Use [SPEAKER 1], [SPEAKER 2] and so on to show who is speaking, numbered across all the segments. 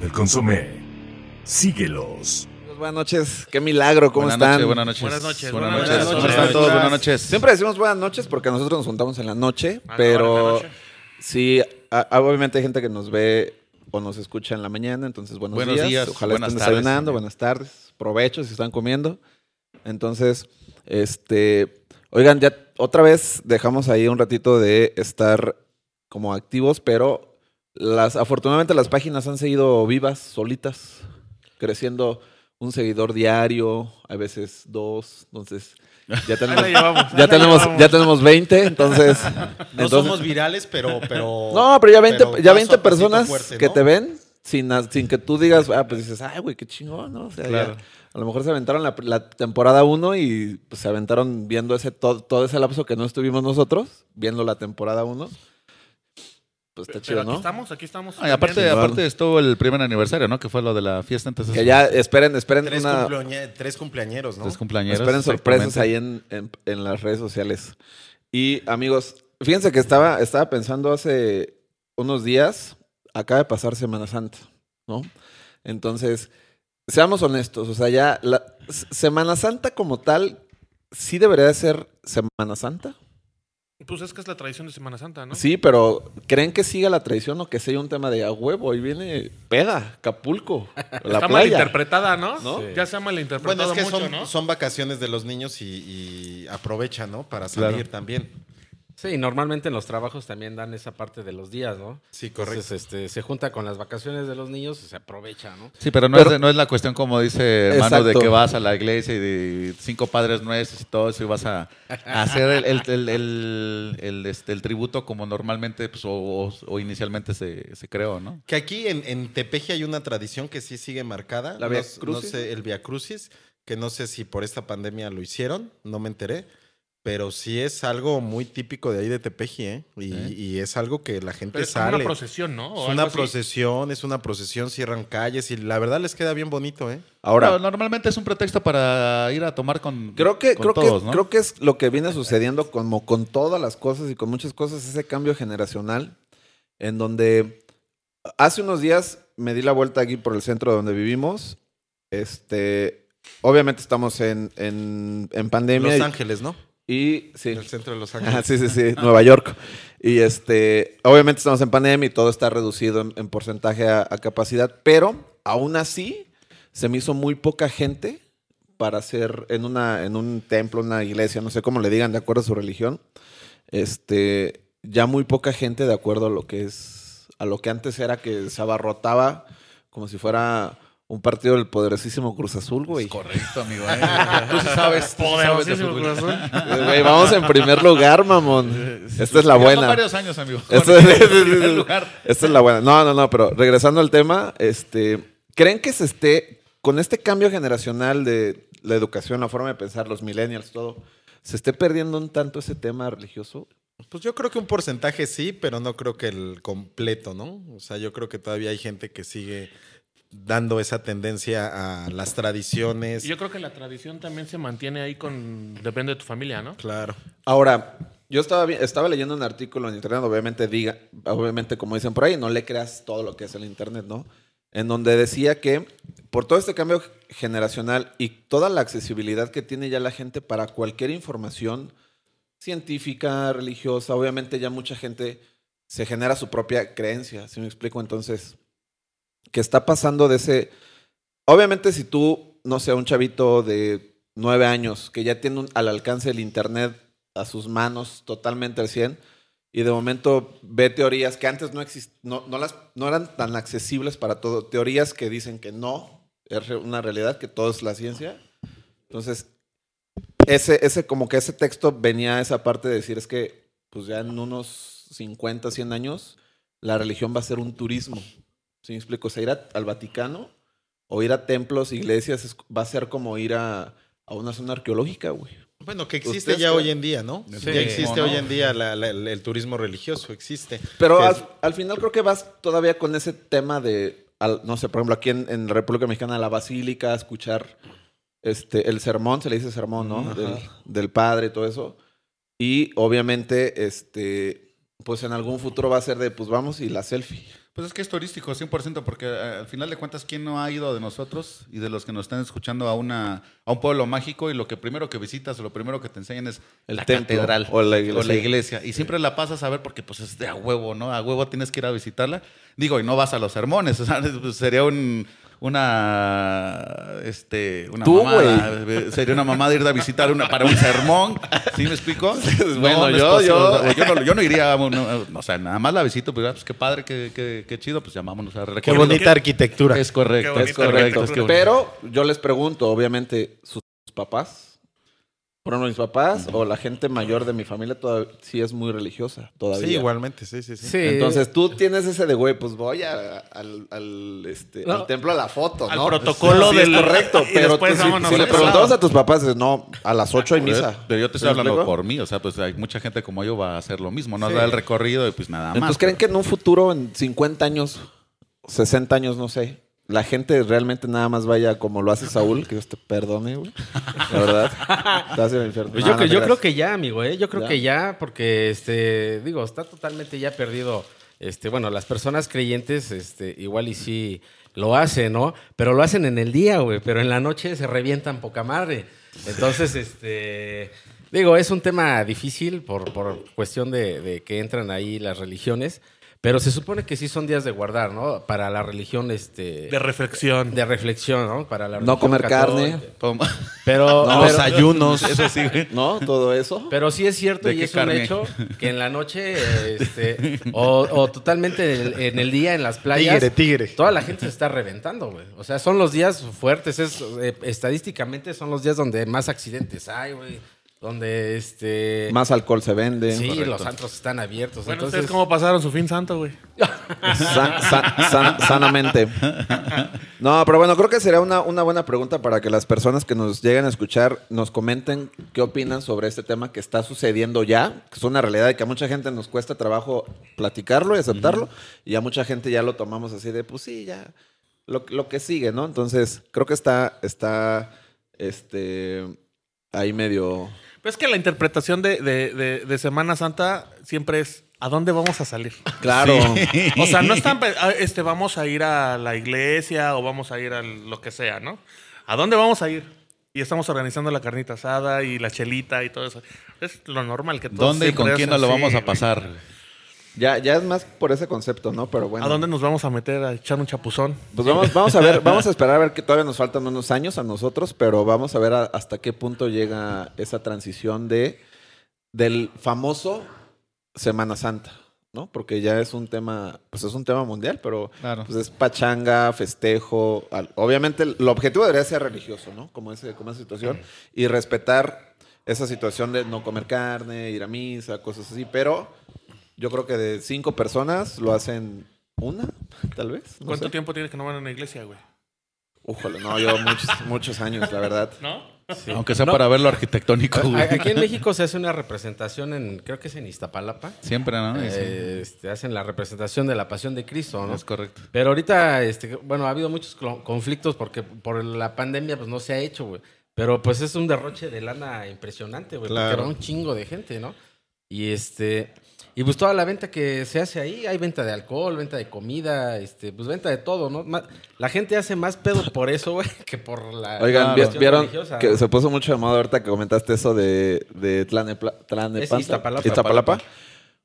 [SPEAKER 1] El consomé. Síguelos.
[SPEAKER 2] Buenas noches, qué milagro, ¿cómo
[SPEAKER 3] buenas
[SPEAKER 2] están?
[SPEAKER 3] Noches, buenas noches.
[SPEAKER 4] Buenas noches,
[SPEAKER 3] Buenas
[SPEAKER 4] buenas
[SPEAKER 3] noches. ¿Cómo
[SPEAKER 4] Buenas
[SPEAKER 3] están todos?
[SPEAKER 4] noches.
[SPEAKER 3] Buenas noches.
[SPEAKER 2] Siempre decimos buenas noches porque nosotros nos juntamos en la noche,
[SPEAKER 4] Ah, no,
[SPEAKER 2] pero
[SPEAKER 4] buenas
[SPEAKER 2] sí, a- obviamente hay gente que nos ve o nos escucha en la mañana, entonces buenos,
[SPEAKER 3] Buenos
[SPEAKER 2] días.
[SPEAKER 3] días,
[SPEAKER 2] Ojalá
[SPEAKER 3] buenas
[SPEAKER 2] estén
[SPEAKER 3] tardes
[SPEAKER 2] desayunando, buenas tardes, provecho si están comiendo. Entonces, este, oigan, ya otra vez dejamos ahí un ratito de estar como activos, pero las afortunadamente las páginas han seguido vivas, solitas, creciendo un seguidor diario, a veces dos, entonces ya tenemos
[SPEAKER 4] llevamos.
[SPEAKER 2] ya tenemos, ya tenemos 20, entonces.
[SPEAKER 5] No
[SPEAKER 2] entonces-
[SPEAKER 5] somos virales, pero, pero.
[SPEAKER 2] No, pero ya 20,
[SPEAKER 5] pero
[SPEAKER 2] ya
[SPEAKER 5] paso
[SPEAKER 2] 20
[SPEAKER 5] a pasito
[SPEAKER 2] personas
[SPEAKER 5] fuerte,
[SPEAKER 2] que
[SPEAKER 5] ¿no?
[SPEAKER 2] te ven sin, sin que tú digas, ah, pues dices, ay, güey, qué chingón, ¿no? O sea, ya, a lo mejor se aventaron la, la temporada 1 y pues, se aventaron viendo ese todo, todo ese lapso que no estuvimos nosotros, viendo la temporada 1. Pues está
[SPEAKER 4] Pero
[SPEAKER 2] chido,
[SPEAKER 4] aquí
[SPEAKER 2] ¿no?
[SPEAKER 4] estamos, aquí estamos.
[SPEAKER 3] Ah, y aparte, aparte estuvo el primer aniversario, ¿no? Que fue lo de la fiesta. Entonces,
[SPEAKER 2] Que ya esperen, esperen
[SPEAKER 5] Tres,
[SPEAKER 2] una,
[SPEAKER 5] cumpleañe- tres cumpleañeros, ¿no?
[SPEAKER 3] Tres cumpleañeros.
[SPEAKER 2] Esperen sorpresas
[SPEAKER 3] exactamente.
[SPEAKER 2] ahí en, en- en las redes sociales. Y amigos, fíjense que estaba, estaba pensando hace unos días, acaba de pasar Semana Santa, ¿no? Entonces, seamos honestos, o sea, ya la S- Semana Santa como tal, sí debería de ser Semana Santa.
[SPEAKER 4] Pues es que es la tradición de Semana Santa, ¿no?
[SPEAKER 2] Sí, pero ¿creen que siga la tradición o que sea un tema de a huevo? Ahí viene peda, Acapulco, la
[SPEAKER 4] Está
[SPEAKER 2] playa.
[SPEAKER 4] malinterpretada, ¿no?
[SPEAKER 2] ¿No?
[SPEAKER 4] Ya se ha
[SPEAKER 5] Bueno,
[SPEAKER 4] malinterpretado
[SPEAKER 5] es que
[SPEAKER 4] mucho,
[SPEAKER 5] son,
[SPEAKER 4] ¿no?
[SPEAKER 5] son vacaciones de los niños y, y aprovechan, ¿no? Para
[SPEAKER 3] Claro.
[SPEAKER 5] salir también.
[SPEAKER 6] Sí, normalmente en los trabajos también dan esa parte de los días, ¿no?
[SPEAKER 5] Sí, correcto.
[SPEAKER 6] Entonces, este, se junta con las vacaciones de los niños y se aprovecha, ¿no?
[SPEAKER 3] Sí, pero no,
[SPEAKER 2] Pero-
[SPEAKER 3] es, no es la cuestión como dice hermano de que vas a la iglesia y de cinco padres nuestros y todo eso y vas a, a hacer el, el, el, el- el, este, el tributo como normalmente pues, o, o- o inicialmente se, se creó, ¿no?
[SPEAKER 5] Que aquí en, en Tepeji hay una tradición que sí sigue marcada.
[SPEAKER 2] ¿La
[SPEAKER 5] no,
[SPEAKER 2] Via
[SPEAKER 5] s- no
[SPEAKER 2] Crucis?
[SPEAKER 5] sé, el Via Crucis, que no sé si por esta pandemia lo hicieron, no me enteré. Pero sí es algo muy típico de ahí de Tepeji, ¿eh? Y, es algo que la gente
[SPEAKER 4] Pero es
[SPEAKER 5] sale.
[SPEAKER 4] una procesión, ¿no? O
[SPEAKER 5] Es una
[SPEAKER 4] así.
[SPEAKER 5] procesión, es una procesión, cierran calles y la verdad les queda bien bonito, ¿eh?
[SPEAKER 2] Ahora,
[SPEAKER 3] Pero normalmente es un pretexto para ir a tomar con,
[SPEAKER 2] Creo que,
[SPEAKER 3] con
[SPEAKER 2] creo,
[SPEAKER 3] todos,
[SPEAKER 2] que,
[SPEAKER 3] ¿no?
[SPEAKER 2] creo que es lo que viene sucediendo como con todas las cosas y con muchas cosas, ese cambio generacional, en donde hace unos días me di la vuelta aquí por el centro donde vivimos. Este, obviamente estamos en, en, en pandemia.
[SPEAKER 5] Los Ángeles, ¿no?
[SPEAKER 2] Y, sí.
[SPEAKER 5] En el centro de Los Ángeles.
[SPEAKER 2] sí, sí, sí, Nueva York. Y este, obviamente estamos en pandemia y todo está reducido en, en porcentaje a, a capacidad, pero aún así se me hizo muy poca gente para hacer en una en un templo, una iglesia, no sé cómo le digan de acuerdo a su religión. Este, ya muy poca gente de acuerdo a lo que es a lo que antes era que se abarrotaba como si fuera un partido del poderosísimo Cruz Azul, güey.
[SPEAKER 3] Correcto, amigo. ¿eh? Tú sí sabes. tú
[SPEAKER 4] Poderosísimo
[SPEAKER 3] fútbol.
[SPEAKER 4] corazón.
[SPEAKER 2] Eh, güey, vamos en primer lugar, mamón. Esta es la buena.
[SPEAKER 3] Son varios años, amigo.
[SPEAKER 2] Es-. Esta es la buena. No, no, no, pero regresando al tema, este, ¿creen que se esté, con este cambio generacional de la educación, la forma de pensar, los millennials, todo, se esté perdiendo un tanto ese tema religioso?
[SPEAKER 5] Pues yo creo que un porcentaje sí, pero no creo que el completo, ¿no? O sea, yo creo que todavía hay gente que sigue dando esa tendencia a las tradiciones.
[SPEAKER 4] Y Yo creo que la tradición también se mantiene ahí con... Depende de tu familia, ¿no?
[SPEAKER 5] Claro.
[SPEAKER 2] Ahora, yo estaba, estaba leyendo un artículo en internet, obviamente diga, obviamente como dicen por ahí, no le creas todo lo que es el internet, ¿no? En donde decía que por todo este cambio generacional y toda la accesibilidad que tiene ya la gente para cualquier información científica, religiosa, obviamente ya mucha gente se genera su propia creencia, si me explico? Entonces, que está pasando de ese... Obviamente si tú, no sé, un chavito de nueve años que ya tiene un- al alcance el internet a sus manos totalmente al 100 y de momento ve teorías que antes no, exist no, no, las, no eran tan accesibles para todo, teorías que dicen que no, es una realidad, que todo es la ciencia. Entonces, ese, ese, como que ese texto venía a esa parte de decir es que pues ya en unos 50, 100 años la religión va a ser un turismo. ¿Sí me explico? O sea, ir a- al Vaticano o ir a templos, iglesias, es- va a ser como ir a, a una zona arqueológica, güey.
[SPEAKER 5] Bueno, que existe
[SPEAKER 2] ¿Ustedes
[SPEAKER 5] ya hoy en día, ¿no?
[SPEAKER 3] Sí,
[SPEAKER 5] ya existe
[SPEAKER 3] ¿cómo no?
[SPEAKER 5] hoy en día la- la- el, el turismo religioso, existe.
[SPEAKER 2] Pero al,
[SPEAKER 5] es-
[SPEAKER 2] al final creo que vas todavía con ese tema de, al- no sé, por ejemplo, aquí en, en República Mexicana, la basílica, escuchar este, el sermón, se le dice sermón, ¿no? Del, del padre y todo eso. Y obviamente, este, pues en algún futuro va a ser de, pues vamos y la selfie.
[SPEAKER 3] Pues es que es turístico, 100%, porque eh, al final de cuentas, ¿quién no ha ido de nosotros y de los que nos están escuchando a, una, a un pueblo mágico y lo que primero que visitas o lo primero que te enseñan es
[SPEAKER 2] El
[SPEAKER 3] la
[SPEAKER 2] templo
[SPEAKER 3] catedral
[SPEAKER 2] o la iglesia.
[SPEAKER 3] iglesia. Y siempre la pasas a ver porque pues es de a huevo, ¿no? A huevo tienes que ir a visitarla. Digo, y no vas a los sermones, o sea, pues, sería un... Una, este, una
[SPEAKER 2] Tú,
[SPEAKER 3] mamada. Sería una mamada ir a visitar una, para un sermón. ¿Sí me explico?
[SPEAKER 2] Bueno,
[SPEAKER 3] No, no
[SPEAKER 2] yo- yo-
[SPEAKER 3] yo no, yo no iría, un- o sea, nada más la visito, pues, ah, pues qué padre, qué, qué, qué chido, pues llamámonos a
[SPEAKER 5] Qué bonita arquitectura.
[SPEAKER 3] Es correcto, es correcto.
[SPEAKER 2] Pero yo les pregunto, obviamente, sus papás, por ejemplo, mis papás o la gente mayor de mi familia todavía sí es muy religiosa todavía.
[SPEAKER 5] Sí, igualmente, sí, sí, sí.
[SPEAKER 6] Sí.
[SPEAKER 2] Entonces tú tienes ese de güey, pues voy a- al, al, este,
[SPEAKER 6] No.
[SPEAKER 2] al templo a la foto,
[SPEAKER 4] Al
[SPEAKER 2] ¿no?
[SPEAKER 4] protocolo
[SPEAKER 2] Sí,
[SPEAKER 4] del-
[SPEAKER 2] es correcto,
[SPEAKER 4] y
[SPEAKER 2] pero tú, si, le
[SPEAKER 4] al
[SPEAKER 2] preguntamos
[SPEAKER 4] lado.
[SPEAKER 2] a tus papás, dices, no, a las 8 hay misa.
[SPEAKER 3] Pero yo te estoy
[SPEAKER 2] ¿Me
[SPEAKER 3] hablando
[SPEAKER 2] explico?
[SPEAKER 3] por mí, o sea, pues hay mucha gente como yo va a hacer lo mismo, no
[SPEAKER 6] Sí.
[SPEAKER 3] da el recorrido y pues nada más.
[SPEAKER 2] Entonces, ¿creen que en un futuro, en 50 años, 60 años, no sé, la gente realmente nada más vaya como lo hace Saúl? Que Dios te perdone, güey. La verdad. Te vas a infierno.
[SPEAKER 6] Pues
[SPEAKER 2] No,
[SPEAKER 6] yo,
[SPEAKER 2] no
[SPEAKER 6] yo creo que ya, amigo, ¿eh? Yo creo
[SPEAKER 2] ¿Ya?
[SPEAKER 6] que ya, porque, este, digo, está totalmente ya perdido. Este, bueno, las personas creyentes, este, igual y sí lo hacen, ¿no? Pero lo hacen en el día, güey. Pero en la noche se revientan poca madre. Entonces, este, digo, es un tema difícil por, por cuestión de, de que entran ahí las religiones. Pero se supone que sí son días de guardar, ¿no? Para la religión, este...
[SPEAKER 4] De reflexión.
[SPEAKER 6] de reflexión, ¿no? Para la
[SPEAKER 2] No comer carne.
[SPEAKER 6] católica.
[SPEAKER 3] Toma.
[SPEAKER 6] Pero,
[SPEAKER 2] No,
[SPEAKER 6] pero-
[SPEAKER 5] Los ayunos.
[SPEAKER 3] Eso sí, güey.
[SPEAKER 2] ¿No? Todo eso.
[SPEAKER 6] Pero sí es cierto
[SPEAKER 3] ¿De
[SPEAKER 6] y es
[SPEAKER 3] carne?
[SPEAKER 6] un hecho que en la noche, este, o, o totalmente en el, en el día en las playas,
[SPEAKER 5] Tigre, tigre.
[SPEAKER 6] toda la gente se está reventando, güey. O sea, son los días fuertes, es, eh, estadísticamente son los días donde más accidentes hay, güey. Donde, este...
[SPEAKER 2] Más alcohol se vende.
[SPEAKER 6] sí,
[SPEAKER 3] correcto.
[SPEAKER 6] los antros están abiertos.
[SPEAKER 4] Bueno,
[SPEAKER 6] entonces,
[SPEAKER 4] ¿ustedes cómo pasaron su fin santo, güey?
[SPEAKER 2] San- san- san- sanamente. No, pero bueno, creo que sería una, una buena pregunta para que las personas que nos lleguen a escuchar nos comenten qué opinan sobre este tema que está sucediendo ya, que es una realidad y que a mucha gente nos cuesta trabajo platicarlo y aceptarlo, y a mucha gente ya lo tomamos así de, pues sí, ya, lo, lo que sigue, ¿no? Entonces, creo que está, está, este, ahí medio...
[SPEAKER 4] Es que la interpretación de, de- de- de Semana Santa siempre es ¿a dónde vamos a salir?
[SPEAKER 2] Claro.
[SPEAKER 4] O sea, no están, ah, este, vamos a ir a la iglesia o vamos a ir a lo que sea, ¿no? ¿A dónde vamos a ir? Y estamos organizando la carnita asada y la chelita y todo eso. Es lo normal que todos
[SPEAKER 3] ¿Dónde y con quién nos lo vamos a pasar?
[SPEAKER 2] Ya, ya es más por ese concepto, ¿no? Pero bueno.
[SPEAKER 4] ¿A dónde nos vamos a meter a echar un chapuzón?
[SPEAKER 2] Pues vamos, vamos a ver, vamos a esperar a ver que todavía nos faltan unos años a nosotros, pero vamos a ver a- hasta qué punto llega esa transición de del famoso Semana Santa, ¿no? Porque ya es un tema, pues es un tema mundial, pero
[SPEAKER 3] Claro.
[SPEAKER 2] pues es pachanga, festejo. al- obviamente el, el objetivo debería ser religioso, ¿no? Como, ese, como esa situación. Y respetar esa situación de no comer carne, ir a misa, cosas así. Pero yo creo que de cinco personas lo hacen una, tal vez. no
[SPEAKER 4] ¿Cuánto
[SPEAKER 2] sé.
[SPEAKER 4] tiempo tiene que no van a una iglesia, güey?
[SPEAKER 2] Újole, no, yo muchos, muchos años, la verdad.
[SPEAKER 4] ¿No?
[SPEAKER 6] sí.
[SPEAKER 3] Aunque sea
[SPEAKER 6] No,
[SPEAKER 3] para ver lo arquitectónico, güey.
[SPEAKER 6] Aquí en México se hace una representación en, creo que es en Iztapalapa.
[SPEAKER 3] Siempre, ¿no?
[SPEAKER 6] Eh, este, hacen la representación de la Pasión de Cristo, ¿no?
[SPEAKER 3] Es correcto.
[SPEAKER 6] Pero ahorita, este, bueno, ha habido muchos conflictos porque por la pandemia pues no se ha hecho, güey. Pero pues es un derroche de lana impresionante, güey.
[SPEAKER 5] Claro.
[SPEAKER 6] Porque va un chingo de gente, ¿no? Y este, y pues toda la venta que se hace ahí, hay venta de alcohol, venta de comida, este, pues venta de todo, ¿no? La gente hace más pedo por eso, güey, que por la
[SPEAKER 2] Oigan,
[SPEAKER 6] la
[SPEAKER 2] vieron
[SPEAKER 6] religiosa,
[SPEAKER 2] que se puso mucho de moda ahorita que comentaste eso de, de Tlanepla- Tlanepantla.
[SPEAKER 6] Es Iztapalapa.
[SPEAKER 2] Iztapalapa.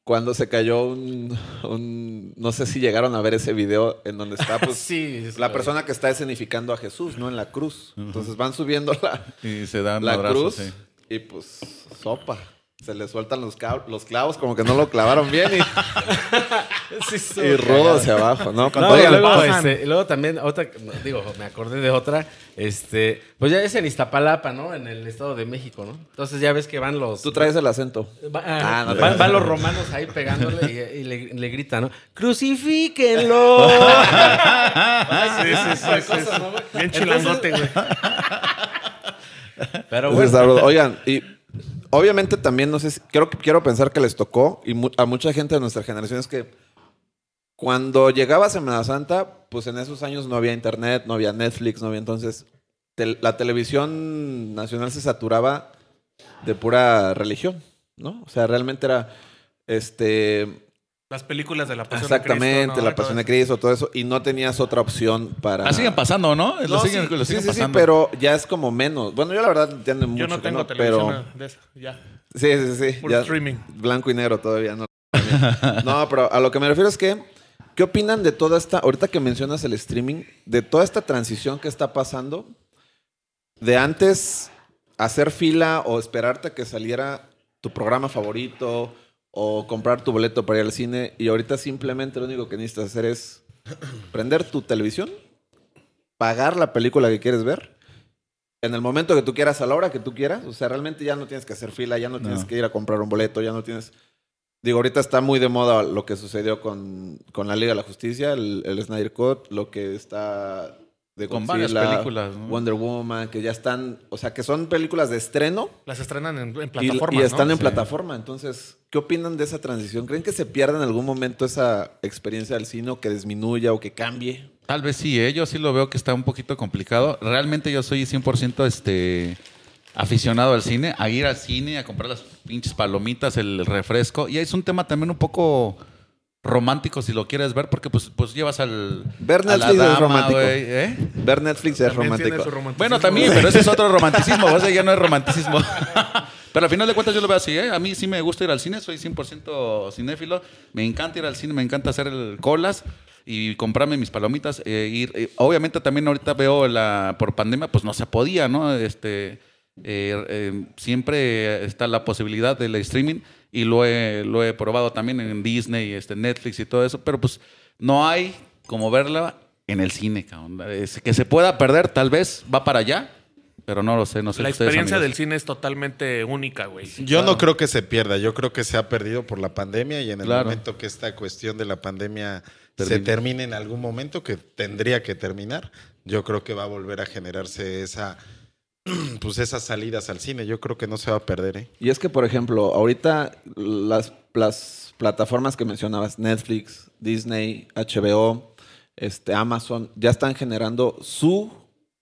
[SPEAKER 2] Cuando se cayó un, un- No sé si llegaron a ver ese video en donde está pues,
[SPEAKER 6] Sí,
[SPEAKER 2] la persona que está escenificando a Jesús, ¿no? En la cruz. Entonces van subiendo la,
[SPEAKER 3] Y se dan
[SPEAKER 2] la cruz
[SPEAKER 3] sí.
[SPEAKER 2] y pues sopa. Se le sueltan los, clavos como que no lo clavaron bien y,
[SPEAKER 6] Sí,
[SPEAKER 2] y rodo hacia abajo, ¿no?
[SPEAKER 6] No,
[SPEAKER 2] Oigan,
[SPEAKER 6] luego, este, y luego también, otra, digo, me acordé de otra, este, pues ya es en Iztapalapa, ¿no? En el Estado de México, ¿no? Entonces ya ves que van los...
[SPEAKER 2] tú traes el acento.
[SPEAKER 6] Va-
[SPEAKER 2] Ah, no
[SPEAKER 6] van, van los romanos ahí pegándole y, y le, le gritan, ¿no? ¡Crucifíquenlo!
[SPEAKER 4] Sí, sí, sí, sí, sí. Bien chilangote, güey.
[SPEAKER 6] Pero bueno.
[SPEAKER 2] Oigan, y obviamente también, no sé, si, quiero, quiero pensar que les tocó, y a mucha gente de nuestra generación es que cuando llegaba Semana Santa, pues en esos años no había internet, no había Netflix, no había entonces, la televisión nacional se saturaba de pura religión, ¿no? O sea, realmente era, este,
[SPEAKER 4] Las películas de la Pasión de
[SPEAKER 2] Exactamente,
[SPEAKER 4] Cristo, ¿no?
[SPEAKER 2] la pasión de. Cristo, todo eso. Y no tenías otra opción para.
[SPEAKER 3] Ah, siguen pasando, ¿no? Lo
[SPEAKER 2] No,
[SPEAKER 3] siguen,
[SPEAKER 2] sí,
[SPEAKER 3] lo
[SPEAKER 2] sí,
[SPEAKER 3] siguen
[SPEAKER 2] sí, sí,
[SPEAKER 3] pasando.
[SPEAKER 2] pero ya es como menos. Bueno, yo la verdad entiendo mucho
[SPEAKER 4] Yo no tengo
[SPEAKER 2] pero
[SPEAKER 4] televisión de esa, ya.
[SPEAKER 2] Sí, sí, sí.
[SPEAKER 4] Full
[SPEAKER 2] ya
[SPEAKER 4] streaming.
[SPEAKER 2] Blanco y negro todavía no. no, pero a lo que me refiero es que, ¿qué opinan de toda esta, ahorita que mencionas el streaming, de toda esta transición que está pasando? De antes hacer fila o esperarte a que saliera tu programa favorito o comprar tu boleto para ir al cine y ahorita simplemente lo único que necesitas hacer es prender tu televisión, pagar la película que quieres ver en el momento que tú quieras, a la hora que tú quieras. O sea, realmente ya no tienes que hacer fila, ya no tienes
[SPEAKER 3] No.
[SPEAKER 2] que ir a comprar un boleto, ya no tienes... Digo, ahorita está muy de moda lo que sucedió con, con la Liga de la Justicia, el, el Snyder Cut, lo que está de
[SPEAKER 3] Con varias películas, ¿no?
[SPEAKER 2] Wonder Woman, que ya están, o sea, que son películas de estreno
[SPEAKER 4] Las estrenan en, en
[SPEAKER 2] y,
[SPEAKER 4] plataformas,
[SPEAKER 2] y están
[SPEAKER 4] ¿no?
[SPEAKER 2] en
[SPEAKER 3] Sí.
[SPEAKER 2] plataforma. Entonces, ¿qué opinan de esa transición? ¿Creen que se pierda en algún momento esa experiencia del cine o que disminuya o que cambie?
[SPEAKER 3] Tal vez sí, ¿eh? yo sí lo veo que está un poquito complicado. Realmente yo soy 100% este, aficionado al cine, a ir al cine, a comprar las pinches palomitas, el refresco. Y es un tema también un poco romántico si lo quieres ver, porque pues, pues llevas al...
[SPEAKER 2] Ver
[SPEAKER 3] a la
[SPEAKER 2] Netflix es romántico.
[SPEAKER 3] ¿eh?
[SPEAKER 2] Ver Netflix es romántico.
[SPEAKER 3] Bueno, también, pero ese es otro romanticismo, o sea, ya no es romanticismo. pero al final de cuentas yo lo veo así, ¿eh? A mí sí me gusta ir al cine, soy 100% cinéfilo, me encanta ir al cine, me encanta hacer el colas y comprarme mis palomitas. eh, ir, eh, obviamente también ahorita veo la por pandemia, pues no se podía, ¿no? Este, eh, eh, siempre está la posibilidad del streaming y lo he, lo he probado también en Disney, este, Netflix y todo eso, pero pues no hay como verla en el cine, cabrón. Es que se pueda perder, tal vez va para allá, pero no lo sé, no sé.
[SPEAKER 4] La
[SPEAKER 3] ustedes,
[SPEAKER 4] experiencia
[SPEAKER 3] amigos.
[SPEAKER 4] del cine es totalmente única, güey.
[SPEAKER 5] Yo no creo que se pierda, yo creo que se ha perdido por la pandemia y en el
[SPEAKER 3] Claro.
[SPEAKER 5] momento que esta cuestión de la pandemia se
[SPEAKER 3] termine
[SPEAKER 5] en algún momento, que tendría que terminar, yo creo que va a volver a generarse esa, pues esas salidas al cine. Yo creo que no se va a perder, ¿eh?
[SPEAKER 2] Y es que, por ejemplo, ahorita las, las plataformas que mencionabas, Netflix, Disney, HBO, este, Amazon, ya están generando su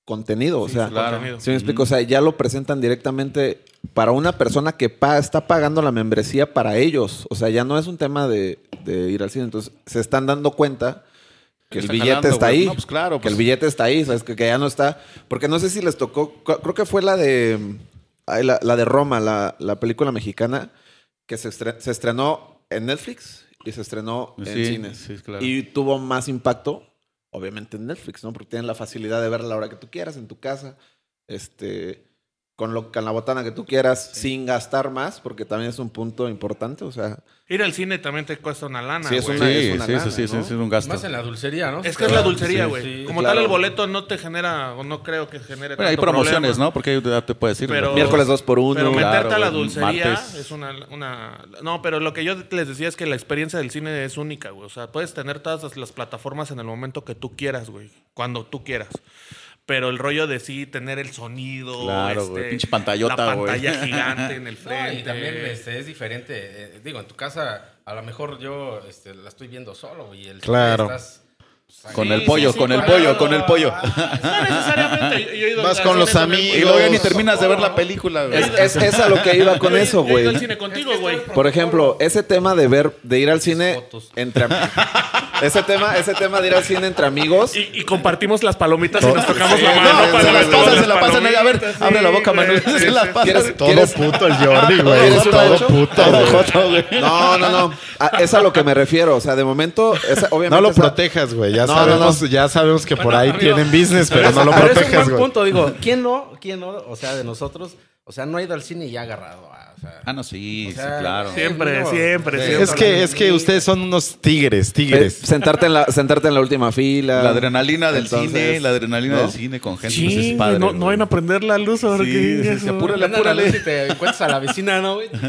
[SPEAKER 2] contenido. o sea,
[SPEAKER 4] contenido.
[SPEAKER 2] ¿sí me explico? O sea, ya lo presentan directamente para una persona que pa- está pagando la membresía para ellos. O sea, ya no es un tema de, de ir al cine. Entonces, se están dando cuenta que el billete
[SPEAKER 3] jalando,
[SPEAKER 2] está
[SPEAKER 3] güey.
[SPEAKER 2] ahí.
[SPEAKER 3] No, pues claro,
[SPEAKER 2] Que el
[SPEAKER 3] pues.
[SPEAKER 2] billete está ahí, ¿sabes? Que, que ya no está. Porque no sé si les tocó. Creo que fue la de. la, la de Roma, la, la película mexicana, que se, se estrenó en Netflix y se estrenó en
[SPEAKER 3] Sí,
[SPEAKER 2] cines.
[SPEAKER 3] sí, claro.
[SPEAKER 2] Y tuvo más impacto, obviamente, en Netflix, ¿no? Porque tienen la facilidad de verla a la hora que tú quieras, en tu casa. Este. Con, lo, con la botana que tú quieras, sin gastar más, porque también es un punto importante. O sea,
[SPEAKER 4] Ir al cine también te cuesta una lana,
[SPEAKER 2] Sí, es una-
[SPEAKER 3] Sí,
[SPEAKER 2] es una
[SPEAKER 3] sí,
[SPEAKER 2] lana,
[SPEAKER 3] sí, sí, sí,
[SPEAKER 2] ¿no?
[SPEAKER 3] sí, es un gasto.
[SPEAKER 6] Más en la dulcería, ¿no?
[SPEAKER 4] Es que es la dulcería, güey.
[SPEAKER 6] sí.
[SPEAKER 4] Como
[SPEAKER 2] Claro.
[SPEAKER 4] tal, el boleto no te genera, o no creo que genere
[SPEAKER 3] Bueno, hay promociones,
[SPEAKER 4] problema.
[SPEAKER 3] ¿no? Porque ya te puedes decir.
[SPEAKER 4] Pero-
[SPEAKER 2] miércoles 2 por 1
[SPEAKER 4] Pero meterte
[SPEAKER 3] claro,
[SPEAKER 4] a la dulcería
[SPEAKER 3] martes.
[SPEAKER 4] es una, una... No, pero lo que yo les decía es que la experiencia del cine es única, güey. O sea, puedes tener todas las plataformas en el momento que tú quieras, güey. Cuando tú quieras. Pero el rollo de sí tener el sonido,
[SPEAKER 3] Claro,
[SPEAKER 4] este,
[SPEAKER 3] güey, pinche pantallota,
[SPEAKER 4] la
[SPEAKER 3] güey.
[SPEAKER 4] pantalla gigante en el
[SPEAKER 6] No,
[SPEAKER 4] frente.
[SPEAKER 6] y también este, es diferente. eh, digo, en tu casa, a lo mejor yo este, la estoy viendo solo, güey. y el
[SPEAKER 5] Claro.
[SPEAKER 6] estás, pues.
[SPEAKER 3] Con
[SPEAKER 4] Sí,
[SPEAKER 3] el pollo,
[SPEAKER 4] sí, sí,
[SPEAKER 3] con el pollo, con el pollo.
[SPEAKER 4] No necesariamente. Yo, yo he ido
[SPEAKER 5] Vas con los amigos.
[SPEAKER 3] Y luego ya ni terminas de ver la película, güey.
[SPEAKER 2] Es, es, es a lo que iba con
[SPEAKER 4] Yo
[SPEAKER 2] eso,
[SPEAKER 4] yo he ido
[SPEAKER 2] güey.
[SPEAKER 4] al cine contigo, güey.
[SPEAKER 2] Por ejemplo, ese tema de ver, de ir al cine entre ese tema, ese tema de ir al cine entre amigos.
[SPEAKER 4] Y, y compartimos las palomitas y nos tocamos la mano
[SPEAKER 2] no,
[SPEAKER 4] para
[SPEAKER 2] se las pasan,
[SPEAKER 3] se la pasan. A ver, abre la boca. Manuel.
[SPEAKER 4] Sí,
[SPEAKER 3] Se la
[SPEAKER 4] sí.
[SPEAKER 3] pasan.
[SPEAKER 2] ¿Quieres-
[SPEAKER 5] Todo
[SPEAKER 2] ¿Quieres-
[SPEAKER 5] puto el Jordi, güey.
[SPEAKER 2] ¿Quieres un
[SPEAKER 5] Todo puto, güey.
[SPEAKER 2] No, no, no. A- Es a lo que me refiero. O sea, de momento, esa- obviamente.
[SPEAKER 5] No lo
[SPEAKER 2] esa-
[SPEAKER 5] protejas, güey. Ya,
[SPEAKER 2] No, no,
[SPEAKER 5] sabemos, ya sabemos que por ahí
[SPEAKER 6] amigo,
[SPEAKER 5] tienen business, pero no lo
[SPEAKER 6] Pero es un
[SPEAKER 5] protejas,
[SPEAKER 6] buen
[SPEAKER 5] güey.
[SPEAKER 6] punto, digo, ¿quién no? ¿Quién no? O sea, de nosotros, o sea, no ha ido al cine y ya ha agarrado. ah, o sea,
[SPEAKER 3] Ah, no, sí,
[SPEAKER 6] o
[SPEAKER 3] sí, claro.
[SPEAKER 4] Siempre, siempre,
[SPEAKER 6] sí,
[SPEAKER 4] siempre.
[SPEAKER 5] Es que, es que ustedes son unos tigres,
[SPEAKER 2] eh,
[SPEAKER 5] tigres.
[SPEAKER 2] sentarte, en la, sentarte en la última fila.
[SPEAKER 3] La adrenalina del
[SPEAKER 2] Entonces,
[SPEAKER 3] cine, la adrenalina
[SPEAKER 2] ¿no?
[SPEAKER 3] del cine con gente, pues
[SPEAKER 4] Sí,
[SPEAKER 3] es padre.
[SPEAKER 4] no, no vayan a prender la luz ahora
[SPEAKER 3] Sí,
[SPEAKER 4] que
[SPEAKER 3] sí, apúrale, apúrale.
[SPEAKER 6] y te encuentras a la vecina, ¿no, güey?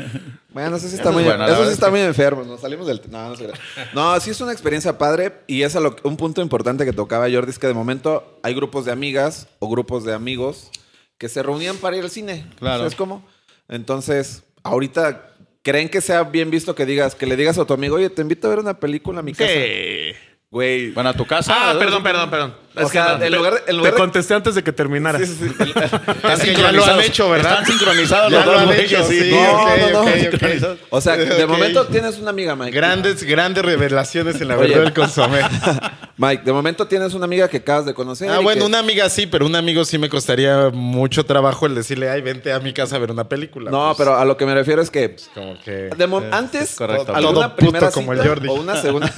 [SPEAKER 2] Bueno, eso sí
[SPEAKER 3] Eso
[SPEAKER 2] está
[SPEAKER 3] es
[SPEAKER 2] muy,
[SPEAKER 3] bueno,
[SPEAKER 2] eso sí
[SPEAKER 3] es
[SPEAKER 2] está
[SPEAKER 3] que-
[SPEAKER 2] muy enfermo. Nos salimos del. No, no, crea. no, sí es una experiencia padre. Y es a lo- un punto importante que tocaba Jordi: es que de momento hay grupos de amigas o grupos de amigos que se reunían para ir al cine.
[SPEAKER 3] Claro.
[SPEAKER 2] ¿Sabes cómo? Entonces, ahorita. ¿Creen que sea bien visto que digas, que le digas a tu amigo, oye, te invito a ver una película a mi casa?
[SPEAKER 4] Sí.
[SPEAKER 2] Güey.
[SPEAKER 3] Bueno, a tu casa.
[SPEAKER 4] Ah, perdón, perdón, perdón.
[SPEAKER 2] O sea,
[SPEAKER 4] te-
[SPEAKER 2] en lugar de- en lugar
[SPEAKER 4] te
[SPEAKER 2] de-
[SPEAKER 4] contesté antes de que terminara.
[SPEAKER 2] Sí, sí, sí.
[SPEAKER 5] Es que ya lo han hecho, ¿verdad?
[SPEAKER 3] Están sincronizados los
[SPEAKER 5] lo
[SPEAKER 3] dos
[SPEAKER 5] hecho, sí.
[SPEAKER 2] No,
[SPEAKER 5] ok,
[SPEAKER 2] no.
[SPEAKER 3] Sincronizados.
[SPEAKER 2] O sea, de momento tienes una amiga, Mike.
[SPEAKER 5] Grandes, grandes revelaciones en la verdad del consomé.
[SPEAKER 2] Mike, de momento tienes una amiga que acabas de conocer.
[SPEAKER 5] Ah, bueno,
[SPEAKER 2] que-
[SPEAKER 5] una amiga sí, pero un amigo sí me costaría mucho trabajo el decirle, ay, vente a mi casa a ver una película.
[SPEAKER 2] No,
[SPEAKER 5] Pues,
[SPEAKER 2] pero a lo que me refiero es que
[SPEAKER 5] Como que...
[SPEAKER 2] de antes,
[SPEAKER 3] correcto.
[SPEAKER 2] alguna
[SPEAKER 5] Todo puto
[SPEAKER 2] primera
[SPEAKER 5] como el
[SPEAKER 2] cita
[SPEAKER 5] Jordi.
[SPEAKER 2] o una segunda...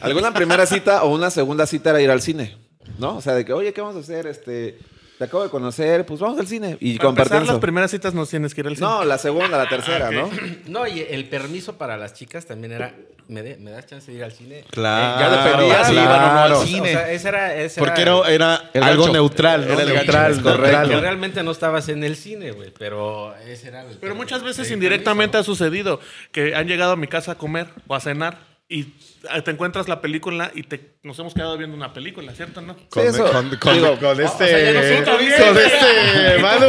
[SPEAKER 2] alguna primera cita o una segunda cita era ir al cine, ¿no? O sea, de que, oye, ¿qué vamos a hacer? Este, te acabo de conocer, pues vamos al cine. Y
[SPEAKER 4] Para
[SPEAKER 2] compartir
[SPEAKER 4] empezar, las primeras citas no tienes que ir al cine.
[SPEAKER 2] No, la segunda, la tercera, ¿no?
[SPEAKER 6] No, y el permiso para las chicas también era, ¿me, de- me das chance de ir al cine?
[SPEAKER 5] Claro,
[SPEAKER 3] Ya dependía si iban o no al cine.
[SPEAKER 6] O sea, ese era, ese
[SPEAKER 5] Porque
[SPEAKER 6] era,
[SPEAKER 5] era, era algo
[SPEAKER 3] gancho.
[SPEAKER 5] neutral, ¿no?
[SPEAKER 3] Era el
[SPEAKER 5] neutral,
[SPEAKER 6] correcto.
[SPEAKER 5] neutral.
[SPEAKER 6] Que realmente no estabas en el cine, güey, pero ese era el
[SPEAKER 4] Pero muchas veces indirectamente
[SPEAKER 6] permiso.
[SPEAKER 4] ha sucedido que han llegado a mi casa a comer o a cenar y te encuentras la película y te, nos hemos quedado viendo una película, ¿cierto? ¿No?
[SPEAKER 5] Con,
[SPEAKER 2] eso,
[SPEAKER 5] con- con-
[SPEAKER 2] digo,
[SPEAKER 5] con este.
[SPEAKER 6] sea, ya nosotros
[SPEAKER 5] con
[SPEAKER 6] bien,
[SPEAKER 5] este.
[SPEAKER 4] ¿Y tú
[SPEAKER 5] Manu.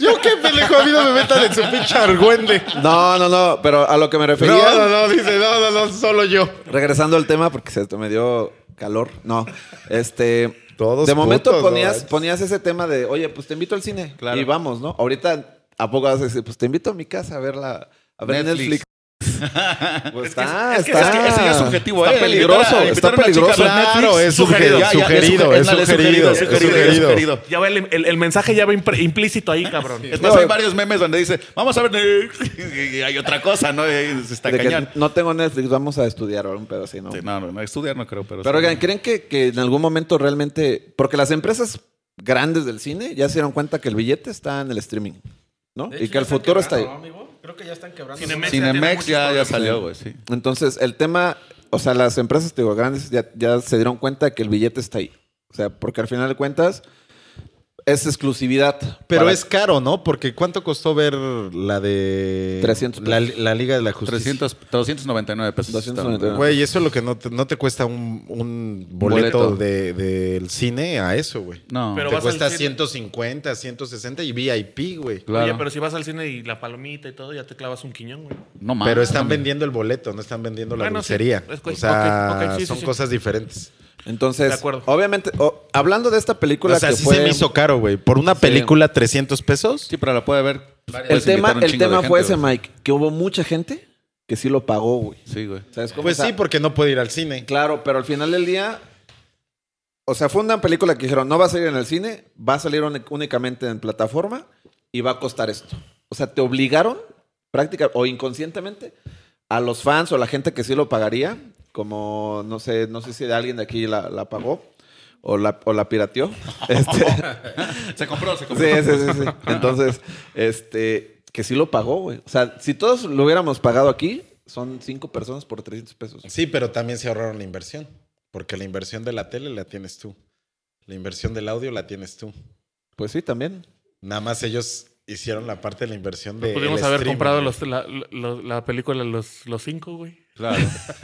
[SPEAKER 5] Yo qué pendejo, a mí no me metan en su pinche argüende.
[SPEAKER 2] No, no, no, pero a lo que me refería...
[SPEAKER 5] No, no, no, dice, no, no, no, solo yo.
[SPEAKER 2] Regresando al tema, porque se me dio calor. No, este.
[SPEAKER 5] Todos
[SPEAKER 2] de momento
[SPEAKER 5] putos, no
[SPEAKER 2] ponías,
[SPEAKER 5] manches.
[SPEAKER 2] ponías ese tema de, oye, pues te invito al cine.
[SPEAKER 3] Claro.
[SPEAKER 2] Y vamos, ¿no? Ahorita, ¿a poco vas a decir, pues te invito a mi casa a ver la. A ver
[SPEAKER 3] Netflix.
[SPEAKER 2] Netflix. Pues está,
[SPEAKER 3] es que-
[SPEAKER 2] está.
[SPEAKER 3] es que ese ya es subjetivo,
[SPEAKER 2] Está
[SPEAKER 3] ¿eh?
[SPEAKER 2] peligroso,
[SPEAKER 3] a-
[SPEAKER 2] está peligroso.
[SPEAKER 5] Claro, es
[SPEAKER 3] sugerido,
[SPEAKER 5] sugerido,
[SPEAKER 3] ya, ya,
[SPEAKER 5] sugerido,
[SPEAKER 3] es
[SPEAKER 5] es
[SPEAKER 3] suge-
[SPEAKER 5] sugerido,
[SPEAKER 3] es sugerido, es
[SPEAKER 5] sugerido.
[SPEAKER 3] sugerido.
[SPEAKER 4] Ya va el, el- el mensaje ya va implícito ahí, cabrón.
[SPEAKER 3] Es más,
[SPEAKER 2] No,
[SPEAKER 3] hay varios memes donde dice, vamos a ver Netflix", y hay otra cosa, ¿no? Y se está cañón.
[SPEAKER 2] no tengo Netflix, vamos a estudiar o un pedo así, ¿no?
[SPEAKER 3] Sí, no, no, no, estudiar no creo, pero...
[SPEAKER 2] Pero
[SPEAKER 3] sí.
[SPEAKER 2] oigan, ¿creen que, que en algún momento realmente. Porque las empresas grandes del cine ya se dieron cuenta que el billete está en el streaming, ¿no? Y que el futuro está ahí.
[SPEAKER 6] quebrando, ¿no, amigo? Creo que ya están quebrando.
[SPEAKER 4] Cinemex.
[SPEAKER 3] Cinemex ya, ya salió, güey, sí.
[SPEAKER 2] Entonces, el tema, o sea, las empresas te digo, grandes ya, ya se dieron cuenta que el billete está ahí. O sea, porque al final de cuentas es exclusividad.
[SPEAKER 5] Pero
[SPEAKER 2] para-
[SPEAKER 5] es caro, ¿no? Porque ¿cuánto costó ver la de.
[SPEAKER 2] 300
[SPEAKER 5] la, la Liga de la Justicia?
[SPEAKER 3] 300, 299 pesos.
[SPEAKER 2] 299.
[SPEAKER 5] Güey, eso es lo que no te, no te cuesta un, un boleto,
[SPEAKER 3] Boleto.
[SPEAKER 5] de- del cine a eso, güey.
[SPEAKER 3] No,
[SPEAKER 4] Pero
[SPEAKER 5] te cuesta
[SPEAKER 4] cine.
[SPEAKER 5] 150, 160 y VIP, güey.
[SPEAKER 3] claro.
[SPEAKER 4] Oye, pero si vas al cine y la palomita y todo, ya te clavas un quiñón, güey.
[SPEAKER 3] no mames.
[SPEAKER 5] Pero están vendiendo el boleto, no están vendiendo la
[SPEAKER 4] Bueno, sí.
[SPEAKER 5] dulcería.
[SPEAKER 4] Es
[SPEAKER 5] o sea,
[SPEAKER 4] sí, sí,
[SPEAKER 5] son
[SPEAKER 4] sí.
[SPEAKER 5] cosas diferentes.
[SPEAKER 2] Entonces,
[SPEAKER 4] De acuerdo.
[SPEAKER 2] obviamente, o- hablando de esta película
[SPEAKER 5] o sea,
[SPEAKER 2] que
[SPEAKER 5] sí
[SPEAKER 2] fue...
[SPEAKER 5] se me hizo caro, güey. Por una película, 300 pesos.
[SPEAKER 3] Sí, pero la puede ver.
[SPEAKER 2] el
[SPEAKER 3] puedes invitar
[SPEAKER 2] tema,
[SPEAKER 3] un
[SPEAKER 2] el
[SPEAKER 3] chingo de
[SPEAKER 2] tema fue
[SPEAKER 3] gente,
[SPEAKER 2] ese,
[SPEAKER 3] güey.
[SPEAKER 2] Mike, que hubo mucha gente que sí lo pagó, güey.
[SPEAKER 3] Sí, güey.
[SPEAKER 2] ¿Sabes cómo?
[SPEAKER 5] Pues
[SPEAKER 2] O sea,
[SPEAKER 5] sí, porque no puede ir al cine.
[SPEAKER 2] Claro, pero al final del día, o sea, fue una película que dijeron, no va a salir en el cine, va a salir uni- únicamente en plataforma y va a costar esto. O sea, te obligaron, práctica o inconscientemente, a los fans o a la gente que sí lo pagaría, como, no sé, no sé si alguien de aquí la, la pagó o la, o la pirateó. Este,
[SPEAKER 3] Se compró, se compró.
[SPEAKER 2] sí, sí, sí, sí. Entonces, este, que sí lo pagó, güey. O sea, si todos lo hubiéramos pagado aquí, son cinco personas por 300 pesos.
[SPEAKER 5] Sí, pero también se ahorraron la inversión. Porque la inversión de la tele la tienes tú. La inversión del audio la tienes tú.
[SPEAKER 2] Pues sí, también.
[SPEAKER 5] Nada más ellos hicieron la parte de la inversión de.
[SPEAKER 4] Pudimos haber comprado los, la, la- la película Los, los Cinco, güey.
[SPEAKER 3] Claro.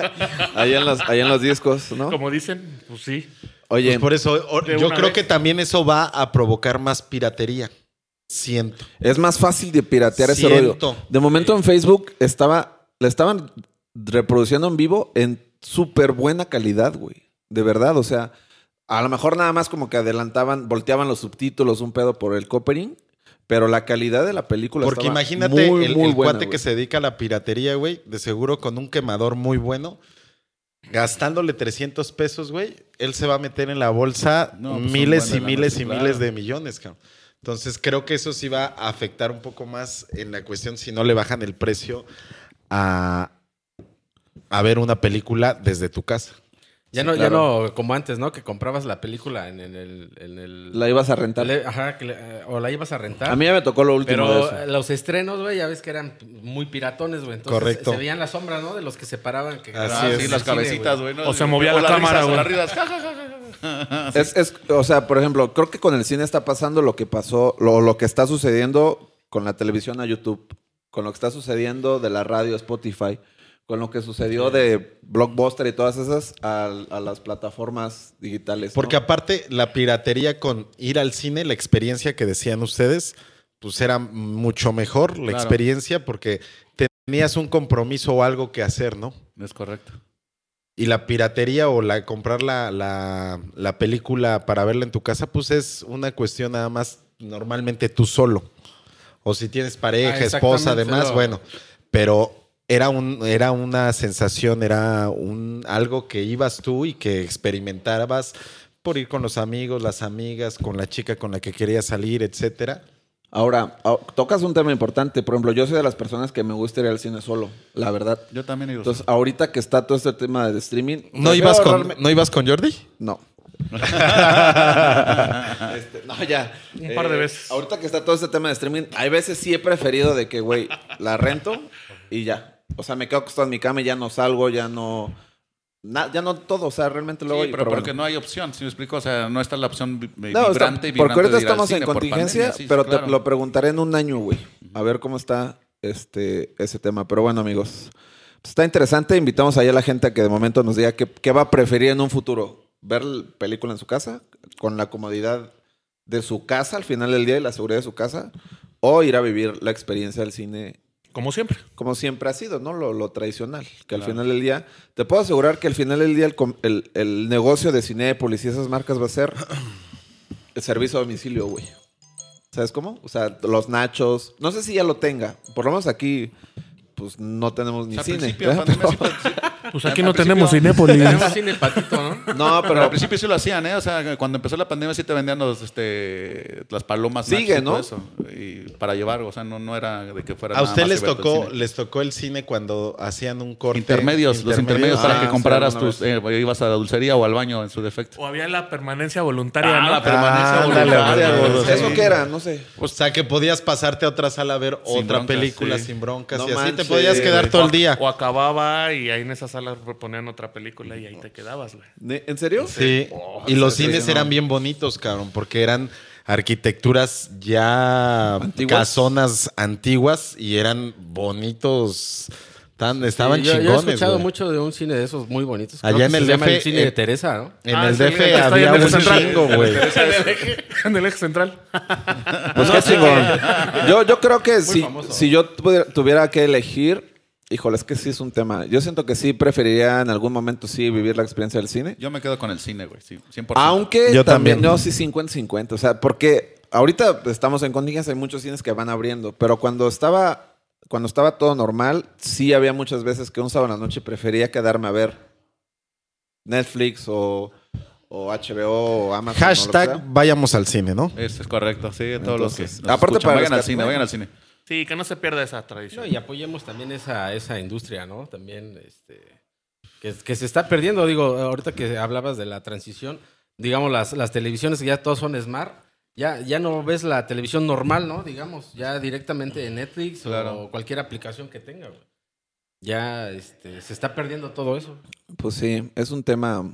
[SPEAKER 2] Ahí en los, en los discos, ¿no?
[SPEAKER 4] Como dicen, pues sí.
[SPEAKER 2] Oye,
[SPEAKER 5] Pues por eso, o- yo creo
[SPEAKER 4] vez.
[SPEAKER 5] que también eso va a provocar más piratería. Siento.
[SPEAKER 2] es más fácil de piratear ese
[SPEAKER 5] Siento.
[SPEAKER 2] rollo. De momento en Facebook estaba, le estaban reproduciendo en vivo en súper buena calidad, güey. De verdad, o sea, a lo mejor nada más como que adelantaban, volteaban los subtítulos, un pedo por el copering, pero la calidad de la película
[SPEAKER 5] Porque
[SPEAKER 2] estaba
[SPEAKER 5] imagínate
[SPEAKER 2] muy,
[SPEAKER 5] el,
[SPEAKER 2] muy
[SPEAKER 5] el
[SPEAKER 2] buena,
[SPEAKER 5] cuate
[SPEAKER 2] güey.
[SPEAKER 5] que se dedica a la piratería, güey, de seguro con un quemador muy bueno, gastándole 300 pesos, güey, él se va a meter en la bolsa
[SPEAKER 3] No, pues,
[SPEAKER 5] miles y miles y
[SPEAKER 3] claro.
[SPEAKER 5] miles de millones, cabrón. Entonces creo que eso sí va a afectar un poco más en la cuestión si no le bajan el precio a, a ver una película desde tu casa.
[SPEAKER 6] Ya
[SPEAKER 2] Sí,
[SPEAKER 6] no,
[SPEAKER 2] claro.
[SPEAKER 6] ya no, como antes, ¿no? Que comprabas la película en, en el, en el-
[SPEAKER 2] La ibas a rentar.
[SPEAKER 6] le- ajá, que le- eh, o la ibas a rentar.
[SPEAKER 2] A mí ya me tocó lo último de
[SPEAKER 6] Pero
[SPEAKER 2] eso.
[SPEAKER 6] los estrenos, güey, ya ves que eran muy piratones, güey. Entonces
[SPEAKER 5] Correcto.
[SPEAKER 6] se veían las sombras, ¿no? De los que se paraban. Que
[SPEAKER 5] Así es.
[SPEAKER 3] sí, las
[SPEAKER 6] cine,
[SPEAKER 3] cabecitas, güey. ¿no?
[SPEAKER 4] O se movía la
[SPEAKER 3] las
[SPEAKER 4] cámara,
[SPEAKER 3] o
[SPEAKER 4] güey.
[SPEAKER 2] Es, es, o sea, por ejemplo, creo que con el cine está pasando lo que pasó, lo, lo que está sucediendo con la televisión a YouTube, con lo que está sucediendo de la radio a Spotify, con lo que sucedió de Blockbuster y todas esas a, a las plataformas digitales. ¿no?
[SPEAKER 5] Porque aparte, la piratería con ir al cine, la experiencia que decían ustedes, pues era mucho mejor la
[SPEAKER 3] Claro.
[SPEAKER 5] experiencia porque tenías un compromiso o algo que hacer, ¿no?
[SPEAKER 3] Es correcto.
[SPEAKER 5] Y la piratería o la comprar la, la, la película para verla en tu casa, pues es una cuestión nada más normalmente tú solo. O si tienes pareja,
[SPEAKER 6] Ah,
[SPEAKER 5] esposa, además, bueno. Pero era, un, era una sensación, era un, algo que ibas tú y que experimentabas por ir con los amigos, las amigas, con la chica con la que querías salir, etcétera.
[SPEAKER 2] Ahora, ah, tocas un tema importante. Por ejemplo, yo soy de las personas que me gusta ir al cine solo, la verdad.
[SPEAKER 3] Yo también he ido.
[SPEAKER 2] Entonces, ahorita que está todo este tema de streaming.
[SPEAKER 5] ¿No ibas, con,
[SPEAKER 2] ahorrarme-
[SPEAKER 5] ¿No ibas con Jordi?
[SPEAKER 2] No. Este, no, ya.
[SPEAKER 4] Un par de
[SPEAKER 2] Eh,
[SPEAKER 4] veces.
[SPEAKER 2] Ahorita que está todo este tema de streaming, hay veces sí he preferido de que, güey, la rento y ya. O sea, me quedo acostado en mi cama y ya no salgo, ya no. na- ya no todo, o sea, realmente
[SPEAKER 3] Sí,
[SPEAKER 2] luego.
[SPEAKER 3] pero, porque no hay opción, si me explico, o sea, no está la opción vi-
[SPEAKER 2] No, está-
[SPEAKER 3] vibrante y
[SPEAKER 2] porque
[SPEAKER 3] vibrante
[SPEAKER 2] ahorita
[SPEAKER 3] de ir al
[SPEAKER 2] estamos en
[SPEAKER 3] cine
[SPEAKER 2] contingencia,
[SPEAKER 3] pandemia, sí, sí,
[SPEAKER 2] pero
[SPEAKER 3] claro.
[SPEAKER 2] te lo preguntaré en un año, güey. A ver cómo está este, ese tema. Pero bueno, amigos, está interesante. Invitamos ahí a la gente a que de momento nos diga qué, qué va a preferir en un futuro. ¿Ver la película en su casa, con la comodidad de su casa al final del día y la seguridad de su casa? O ir a vivir la experiencia del cine
[SPEAKER 4] Como siempre.
[SPEAKER 2] como siempre ha sido, ¿no? Lo, lo tradicional. Que al final del día, te puedo asegurar que al final del día el, com- el- el negocio de Cinépolis y esas marcas va a ser el servicio a domicilio, güey. ¿Sabes cómo? O sea, los nachos. No sé si ya lo tenga. Por lo menos aquí, pues no tenemos
[SPEAKER 3] O
[SPEAKER 2] ni
[SPEAKER 3] al
[SPEAKER 2] cine.
[SPEAKER 3] principio
[SPEAKER 4] Pues aquí no tenemos Cinépolis.
[SPEAKER 6] Tenemos cine patito, ¿no?
[SPEAKER 2] No,
[SPEAKER 3] Pero al principio sí lo hacían, ¿eh? O sea, cuando empezó la pandemia sí te vendían los, este, las palomas.
[SPEAKER 2] Sigue,
[SPEAKER 3] y
[SPEAKER 2] ¿no?
[SPEAKER 3] todo eso, y para llevar, o sea, no, no era de que fuera
[SPEAKER 5] ¿A
[SPEAKER 3] nada
[SPEAKER 5] usted
[SPEAKER 3] más
[SPEAKER 5] les tocó, les tocó el cine cuando hacían un corte?
[SPEAKER 3] Intermedios, los intermedios para
[SPEAKER 2] Ah,
[SPEAKER 3] que compraras tus... eh, ibas a la dulcería o al baño en su defecto.
[SPEAKER 4] O había la permanencia voluntaria,
[SPEAKER 3] Ah,
[SPEAKER 4] ¿no?
[SPEAKER 3] la permanencia
[SPEAKER 5] Ah,
[SPEAKER 3] voluntaria.
[SPEAKER 2] ¿eso
[SPEAKER 5] sí.
[SPEAKER 2] qué era? No sé.
[SPEAKER 5] O sea, que podías pasarte a otra sala a ver
[SPEAKER 3] Sin
[SPEAKER 5] otra
[SPEAKER 3] broncas,
[SPEAKER 5] película
[SPEAKER 3] sí.
[SPEAKER 5] sin broncas
[SPEAKER 2] No
[SPEAKER 5] y así te podías quedar todo el día.
[SPEAKER 4] O acababa y ahí en esa sala ponían otra película y ahí te quedabas, güey.
[SPEAKER 2] ¿Ne- ¿En serio?
[SPEAKER 5] Sí.
[SPEAKER 3] Oh,
[SPEAKER 5] y los cines
[SPEAKER 2] no.
[SPEAKER 5] eran bien bonitos, cabrón, porque eran arquitecturas ya
[SPEAKER 2] ¿Antiguas?
[SPEAKER 5] casonas antiguas y eran bonitos. Tan, estaban
[SPEAKER 6] Sí, yo,
[SPEAKER 5] chingones.
[SPEAKER 6] yo he escuchado mucho de un cine de esos muy bonitos.
[SPEAKER 5] Allá
[SPEAKER 6] Creo
[SPEAKER 5] en
[SPEAKER 6] que
[SPEAKER 5] el
[SPEAKER 6] se llama
[SPEAKER 5] DF,
[SPEAKER 6] el cine
[SPEAKER 5] eh,
[SPEAKER 6] de Teresa, ¿no?
[SPEAKER 5] En
[SPEAKER 4] Ah,
[SPEAKER 5] el
[SPEAKER 4] sí,
[SPEAKER 5] DF había
[SPEAKER 4] en el
[SPEAKER 5] un
[SPEAKER 4] central.
[SPEAKER 5] chingo, güey.
[SPEAKER 4] en el eje central.
[SPEAKER 2] Pues qué chingón. Yo, yo creo que si,
[SPEAKER 6] famoso.
[SPEAKER 2] si yo tuviera que elegir, híjole, es que sí es un tema. Yo siento que sí preferiría en algún momento sí vivir la experiencia del cine.
[SPEAKER 3] Yo me quedo con el cine, güey, sí, 100%.
[SPEAKER 2] Aunque
[SPEAKER 5] Yo
[SPEAKER 2] también,
[SPEAKER 5] también.
[SPEAKER 2] no, sí 50-50. O sea, porque ahorita estamos en contingencia, hay muchos cines que van abriendo, pero cuando estaba, cuando estaba todo normal, sí había muchas veces que un sábado en la noche prefería quedarme a ver Netflix o, o HBO o Amazon.
[SPEAKER 5] Hashtag vayamos al cine, ¿no?
[SPEAKER 3] Eso es correcto, sí, todos los que
[SPEAKER 2] aparte
[SPEAKER 3] escuchan,
[SPEAKER 2] para
[SPEAKER 3] vayan al cine, vayan al cine.
[SPEAKER 4] Sí, que no se pierda esa tradición.
[SPEAKER 6] No, y apoyemos también esa, esa industria, ¿no? También, este, que, que se está perdiendo. Digo, ahorita que hablabas de la transición, digamos, las, las televisiones que ya todos son smart, ya, ya no ves la televisión normal, ¿no? Digamos, ya directamente en Netflix
[SPEAKER 3] Claro.
[SPEAKER 6] o cualquier aplicación que tenga, güey. Ya este, se está perdiendo todo eso.
[SPEAKER 2] Pues sí, es un tema.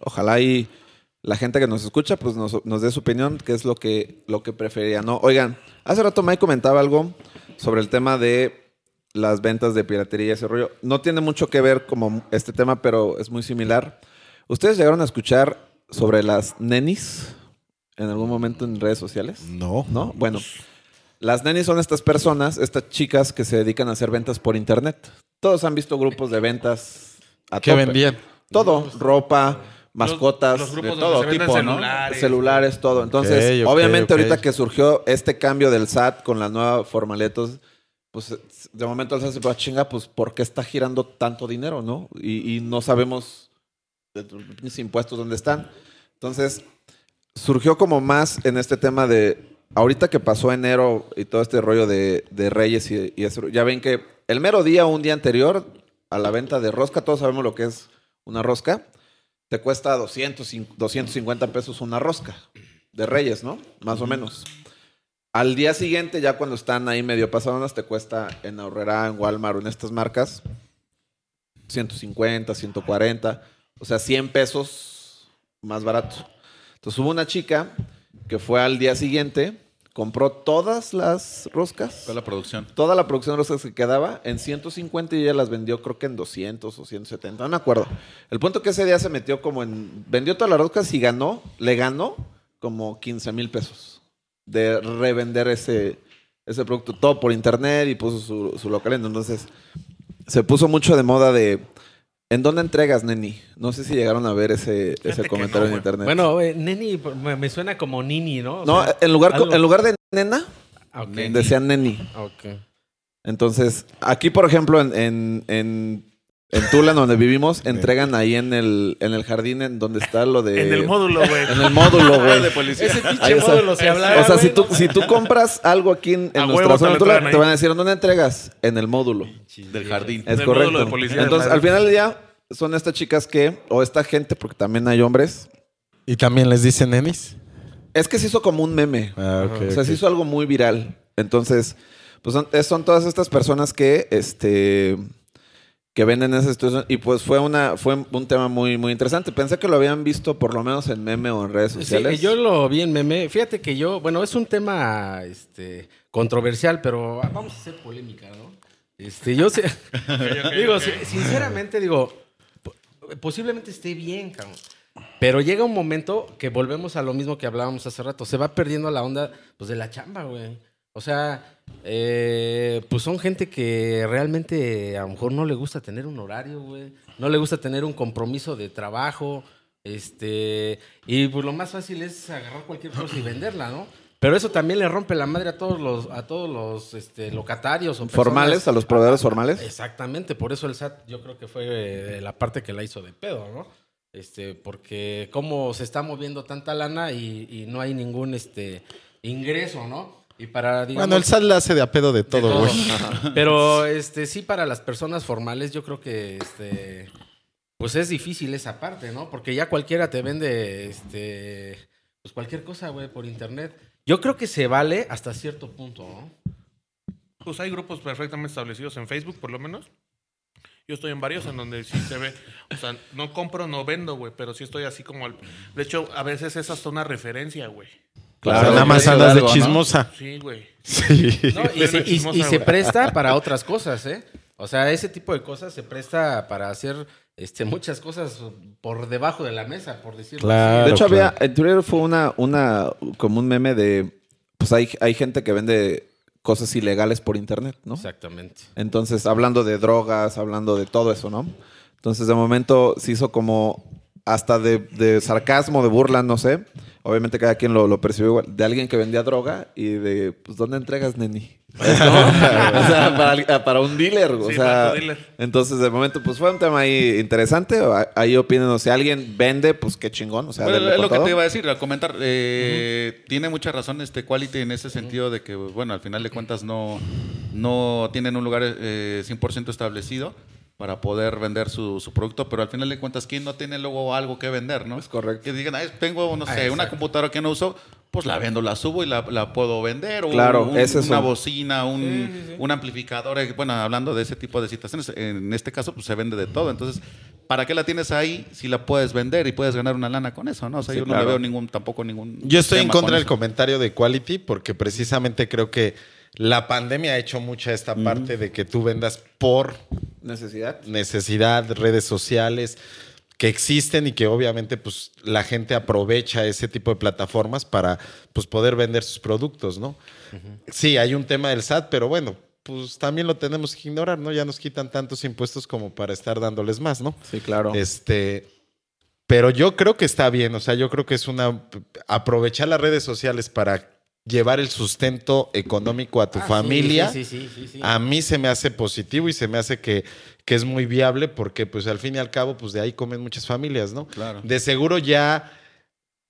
[SPEAKER 2] Ojalá y la gente que nos escucha, pues nos, nos dé su opinión, qué es lo que, lo que preferiría, ¿no? Oigan, hace rato Mike comentaba algo sobre el tema de las ventas de piratería y ese rollo. No tiene mucho que ver como este tema, pero es muy similar. ¿Ustedes llegaron a escuchar sobre las nenis en algún momento en redes sociales?
[SPEAKER 5] No.
[SPEAKER 2] ¿No? Bueno, las nenis son estas personas, estas chicas que se dedican a hacer ventas por internet. Todos han visto grupos de ventas a
[SPEAKER 5] ¿Qué
[SPEAKER 2] tope.
[SPEAKER 5] vendían?
[SPEAKER 2] Todo, ropa, mascotas,
[SPEAKER 4] los
[SPEAKER 2] de todo tipo, ¿no?
[SPEAKER 4] celulares.
[SPEAKER 2] Celulares, todo. Entonces, obviamente ahorita que surgió este cambio del SAT con la nueva formalidad, pues de momento el SAT se puede chinga, pues ¿por qué está girando tanto dinero, no? Y, y no sabemos de los impuestos dónde están. Entonces, surgió como más en este tema de, ahorita que pasó enero y todo este rollo de, de Reyes y, y eso, ya ven que el mero día un día anterior a la venta de rosca, todos sabemos lo que es una rosca, te cuesta 200, cin- 250 pesos una rosca de Reyes, ¿no? Más o menos. Al día siguiente, ya cuando están ahí medio pasadonas, te cuesta en Aurrera, en Walmart en estas marcas 150, 140, o sea, 100 pesos más barato. Entonces hubo una chica que fue al día siguiente, compró todas las roscas,
[SPEAKER 3] Toda la producción.
[SPEAKER 2] toda la producción de roscas que quedaba en 150 y ella las vendió creo que en 200 o 170, no me acuerdo. El punto que ese día se metió como en, vendió todas las roscas y ganó, le ganó como 15 mil pesos de revender ese, ese producto, todo por internet y puso su, su local. Entonces se puso mucho de moda de ¿En dónde entregas, Neni? No sé si llegaron a ver ese, ese comentario
[SPEAKER 4] no,
[SPEAKER 2] en internet.
[SPEAKER 6] Bueno, eh, Neni me, me suena como Nini, ¿no? O
[SPEAKER 2] no,
[SPEAKER 6] sea,
[SPEAKER 2] en lugar,
[SPEAKER 6] algo-
[SPEAKER 2] en lugar de nena,
[SPEAKER 6] Ah, ok.
[SPEAKER 2] decían Neni.
[SPEAKER 6] Ok.
[SPEAKER 2] Entonces, aquí, por ejemplo, en, en, en, en Tula, donde vivimos, entregan ahí en el, en el jardín en donde está lo de...
[SPEAKER 4] En el módulo, güey.
[SPEAKER 2] En el módulo, güey.
[SPEAKER 6] Ese pinche
[SPEAKER 2] Ahí está.
[SPEAKER 6] módulo se hablaba,
[SPEAKER 2] O sea, si
[SPEAKER 6] güey,
[SPEAKER 2] tú,
[SPEAKER 6] no
[SPEAKER 2] si tú compras algo aquí en, en nuestra zona de Tula, te van a decir, ¿dónde entregas? En el módulo.
[SPEAKER 3] Del jardín.
[SPEAKER 2] Es
[SPEAKER 4] Del
[SPEAKER 2] correcto.
[SPEAKER 4] módulo de policía.
[SPEAKER 2] Entonces, al final del día, son estas chicas que, o esta gente, porque también hay hombres,
[SPEAKER 5] ¿Y también les dicen nenis?
[SPEAKER 2] es que se hizo como un meme.
[SPEAKER 5] Ah, ok,
[SPEAKER 2] O sea, se hizo algo muy viral. Entonces, pues son, son todas estas personas que, este, que venden esa situación. Y pues fue una, fue un tema muy, muy interesante. Pensé que lo habían visto por lo menos en meme o en redes
[SPEAKER 6] Sí,
[SPEAKER 2] sociales.
[SPEAKER 6] yo lo vi en meme. Fíjate que yo, bueno, es un tema este, controversial, pero vamos a hacer polémica, ¿no? Este, yo sé, digo, si- sinceramente digo, po- posiblemente esté bien, cabrón. Pero llega un momento que volvemos a lo mismo que hablábamos hace rato. Se va perdiendo la onda pues, de la chamba, güey. O sea, eh, pues son gente que realmente a lo mejor no le gusta tener un horario, güey. No le gusta tener un compromiso de trabajo. Este, y pues lo más fácil es agarrar cualquier cosa y venderla, ¿no? Pero eso también le rompe la madre a todos los, a todos los este, locatarios o personas-
[SPEAKER 2] Formales, a los proveedores formales.
[SPEAKER 6] Exactamente, por eso el SAT yo creo que fue eh, la parte que la hizo de pedo, ¿no? Este, porque cómo se está moviendo tanta lana y, y no hay ningún este ingreso, ¿no? Y para digamos,
[SPEAKER 5] Bueno, el SAT hace de a pedo de
[SPEAKER 6] de
[SPEAKER 5] todo, güey.
[SPEAKER 6] Pero este sí para las personas formales yo creo que este pues es difícil esa parte, ¿no? Porque ya cualquiera te vende este pues cualquier cosa, güey, por internet. Yo creo que se vale hasta cierto punto, ¿no?
[SPEAKER 4] Pues hay grupos perfectamente establecidos en Facebook, por lo menos. Yo estoy en varios en donde sí se ve. O sea, no compro, no vendo, güey, pero sí estoy así como. al- De hecho, a veces es hasta una referencia, güey.
[SPEAKER 5] O sea, nada más
[SPEAKER 3] de
[SPEAKER 5] andas de chismosa.
[SPEAKER 4] Sí, güey.
[SPEAKER 5] Sí.
[SPEAKER 6] No, y, se, y-
[SPEAKER 4] Chismosa,
[SPEAKER 6] y se
[SPEAKER 4] güey.
[SPEAKER 6] presta para otras cosas, ¿eh? O sea, ese tipo de cosas se presta para hacer este, muchas cosas por debajo de la mesa, por decirlo
[SPEAKER 5] Claro.
[SPEAKER 2] De hecho,
[SPEAKER 5] claro.
[SPEAKER 2] había, en Twitter fue una, una, como un meme de, pues hay, hay gente que vende cosas ilegales por internet, ¿no?
[SPEAKER 6] así. Exactamente.
[SPEAKER 2] Entonces, hablando de drogas, hablando de todo eso, ¿no? Entonces, de momento se hizo como hasta de, de sarcasmo, de burla, no sé. Obviamente cada quien lo, lo percibió igual. De alguien que vendía droga y de, pues, ¿dónde entregas, neni? ¿No? o sea, para, para un dealer. O sea,
[SPEAKER 4] para tu dealer.
[SPEAKER 2] entonces, de momento, pues fue un tema ahí interesante. Ahí opinen, si alguien vende, pues qué chingón. O sea,
[SPEAKER 3] Bueno, es lo que te iba a decir, a comentar. eh, Tiene mucha razón este Quality en ese sentido de que, bueno, al final de cuentas no, no tienen un lugar eh, 100% establecido para poder vender su, su producto, pero al final de cuentas, ¿quién no tiene luego algo que vender, no?
[SPEAKER 2] Es correcto.
[SPEAKER 3] Que digan, "Ay, tengo, no sé, una computadora que no uso, pues la vendo, la subo y la, la puedo vender. O
[SPEAKER 2] Claro,
[SPEAKER 3] un-
[SPEAKER 2] ese es
[SPEAKER 3] una
[SPEAKER 2] un-
[SPEAKER 3] bocina, un, un amplificador. eh, Bueno, hablando de ese tipo de situaciones, en este caso, pues se vende de todo. Entonces, ¿para qué la tienes ahí si la puedes vender y puedes ganar una lana con eso, no? O sea,
[SPEAKER 2] Sí,
[SPEAKER 3] yo no le veo ningún, tampoco ningún.
[SPEAKER 5] Yo estoy en contra
[SPEAKER 3] con
[SPEAKER 5] del
[SPEAKER 3] eso.
[SPEAKER 5] comentario de Quality porque precisamente creo que la pandemia ha hecho mucha esta parte de que tú vendas por
[SPEAKER 2] Necesidad.
[SPEAKER 5] necesidad, redes sociales que existen y que obviamente pues la gente aprovecha ese tipo de plataformas para pues poder vender sus productos, ¿no? Sí, hay un tema del SAT, pero bueno, pues también lo tenemos que ignorar, ¿no? Ya nos quitan tantos impuestos como para estar dándoles más, ¿no?
[SPEAKER 2] Sí, claro.
[SPEAKER 5] Este, pero yo creo que está bien, o sea, yo creo que es una aprovechar las redes sociales para llevar el sustento económico a tu
[SPEAKER 6] Ah,
[SPEAKER 5] familia.
[SPEAKER 6] Sí, sí, sí, sí, sí.
[SPEAKER 5] A mí se me hace positivo y se me hace que, que es muy viable porque pues al fin y al cabo pues de ahí comen muchas familias, ¿no?
[SPEAKER 3] Claro.
[SPEAKER 5] De seguro ya